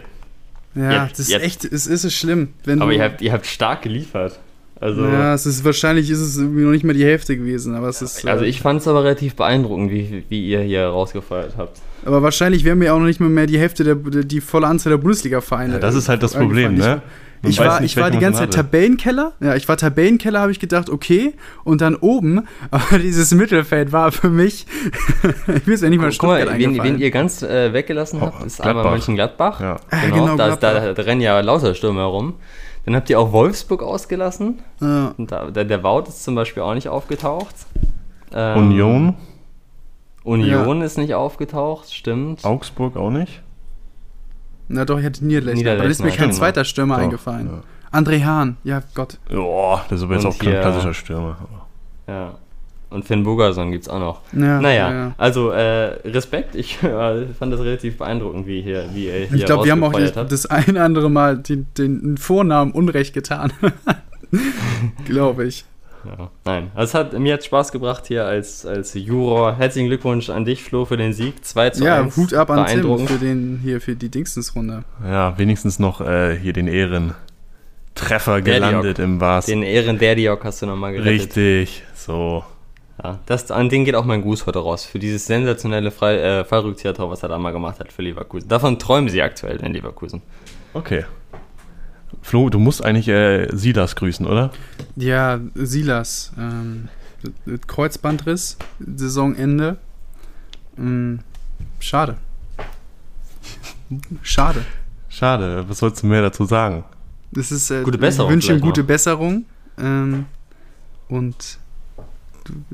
Ja, Ja, das ist jetzt- echt, es ist es schlimm. Wenn Aber du, ihr habt, ihr habt stark geliefert. Also, ja, es ist wahrscheinlich ist es irgendwie noch nicht mal die Hälfte gewesen, aber es ist. also äh, ich fand es aber relativ beeindruckend, wie, wie ihr hier rausgefeuert habt. Aber wahrscheinlich wären wir auch noch nicht mal mehr die Hälfte der, die volle Anzahl der Bundesliga-Vereine. Ja, das ist halt das eingefallen. Problem, ne? Man Ich war, nicht, ich war die ganze Zeit. Tabellenkeller. Ja, ich war Tabellenkeller, habe ich gedacht, okay. Und dann oben, <laughs> aber dieses Mittelfeld war für mich, <laughs> ich will es ja nicht mal Guck Stuttgart mal, wen, wen ihr ganz äh, weggelassen habt, Oh, ist einmal Gladbach. Mönchengladbach. Ja. Ah, Genau, genau, da, ist- da, Gladbach. da rennen ja lauter Stürme herum. Dann habt ihr auch Wolfsburg ausgelassen. ja. Und da, der, der Wout ist zum Beispiel auch nicht aufgetaucht. Ähm, Union, Union ist nicht aufgetaucht, stimmt. Augsburg auch nicht. Na doch, ich hatte Niederlechner. Aber da ist mir Niederlechner, kein genau. zweiter Stürmer Doch, eingefallen. ja. André Hahn, ja Gott. Boah, das ist aber jetzt Und auch kein hier- klassischer Stürmer. Ja. Und Finn Bogerson gibt's auch noch. Ja, naja, ja. also äh, Respekt. Ich <laughs> äh, fand das relativ beeindruckend, wie, hier, wie er hier Ich glaube, wir haben auch rausgefeuert das, ein andere Mal den, den Vornamen Unrecht getan. <laughs> glaube ich. Ja, nein, also es hat, mir hat Spaß gebracht hier als, als Juror. Herzlichen Glückwunsch an dich, Flo, für den Sieg. 2 zu Ja, 1. Hut ab an Tim Beeindruckend. für den hier für die Dingstens-Runde. Ja, wenigstens noch äh, hier den Ehrentreffer gelandet im Vars. Den Ehren Derdiok hast du nochmal gerettet. Richtig, so. Ja, das, an den geht auch mein Gruß heute raus. Für dieses sensationelle Frei, äh, Fallrückzieher-Tor, was er da mal gemacht hat für Leverkusen. Davon träumen sie aktuell in Leverkusen. Okay. Flo, du musst eigentlich äh, Silas grüßen, oder? Ja, Silas. Ähm, Kreuzbandriss, Saisonende. Ähm, schade. Schade. Schade, was sollst du mehr dazu sagen? Das ist, äh, Gute Besserung Ich wünsche ihm gute noch. Besserung. Ähm, und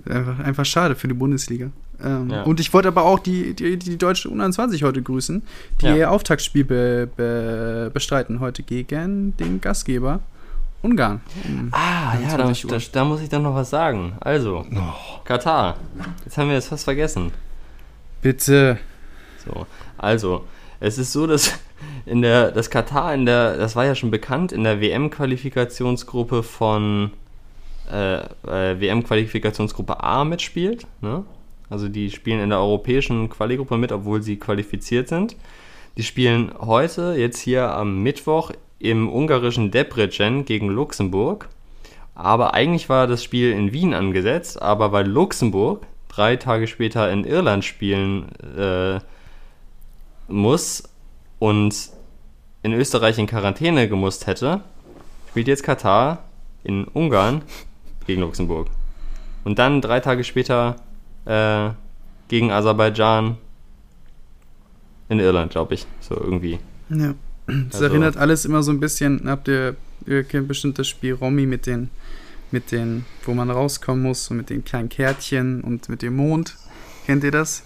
einfach, einfach schade für die Bundesliga. Ähm, Ja. Und ich wollte aber auch die, die, die deutsche U21 heute grüßen, die Ja. ihr Auftaktspiel be, be, bestreiten heute gegen den Gastgeber Ungarn. Um Ah, ja, da, 21 Uhr. da, da muss ich dann noch was sagen. Also, Katar. Jetzt haben wir das fast vergessen. Bitte. So, also, es ist so, dass in der, das Katar in der, das war ja schon bekannt, in der WM-Qualifikationsgruppe von äh, äh, WM-Qualifikationsgruppe A mitspielt. Ne? Also die spielen in der europäischen Quali-Gruppe mit, obwohl sie qualifiziert sind. Die spielen heute, jetzt hier am Mittwoch, im ungarischen Debrecen gegen Luxemburg. Aber eigentlich war das Spiel in Wien angesetzt, aber weil Luxemburg drei Tage später in Irland spielen äh, muss und in Österreich in Quarantäne gemusst hätte, spielt jetzt Katar in Ungarn gegen Luxemburg. Und dann drei Tage später äh, gegen Aserbaidschan in Irland, glaube ich. So irgendwie. Ja. Das Also- erinnert alles immer so ein bisschen, habt ihr, ihr kennt bestimmt das Spiel Romy mit den, mit den, wo man rauskommen muss, und mit den kleinen Kärtchen und mit dem Mond. Kennt ihr das?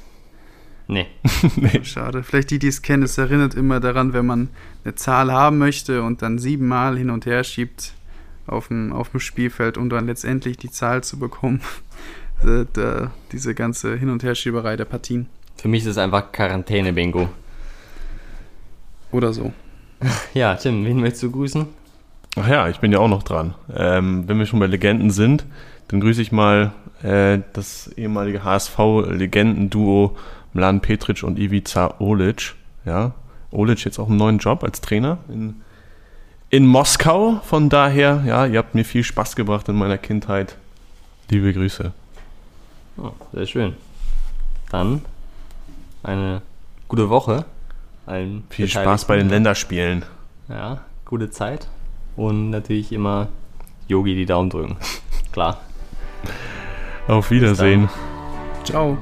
Nee. <laughs> nee. Schade. Vielleicht die, die es kennen, es erinnert immer daran, wenn man eine Zahl haben möchte und dann siebenmal hin und her schiebt auf dem, auf dem Spielfeld, um dann letztendlich die Zahl zu bekommen. Äh, da, diese ganze Hin- und Herschieberei der Partien. Für mich ist es einfach Quarantäne-Bingo. Oder so. <laughs> Ja, Tim, wen möchtest du grüßen? Ach ja, ich bin ja auch noch dran. Ähm, wenn wir schon bei Legenden sind, dann grüße ich mal äh, das ehemalige HSV-Legendenduo Mlan Petric und Ivica Olic. Ja, Olic jetzt auch einen neuen Job als Trainer in, in Moskau. Von daher, ja, ihr habt mir viel Spaß gebracht in meiner Kindheit. Liebe Grüße. Oh, sehr schön. Dann eine gute Woche. Allen Viel. Spaß bei den Länderspielen. Ja, gute Zeit. Und natürlich immer Yogi die Daumen drücken. <laughs> Klar. Auf Wiedersehen. Ciao.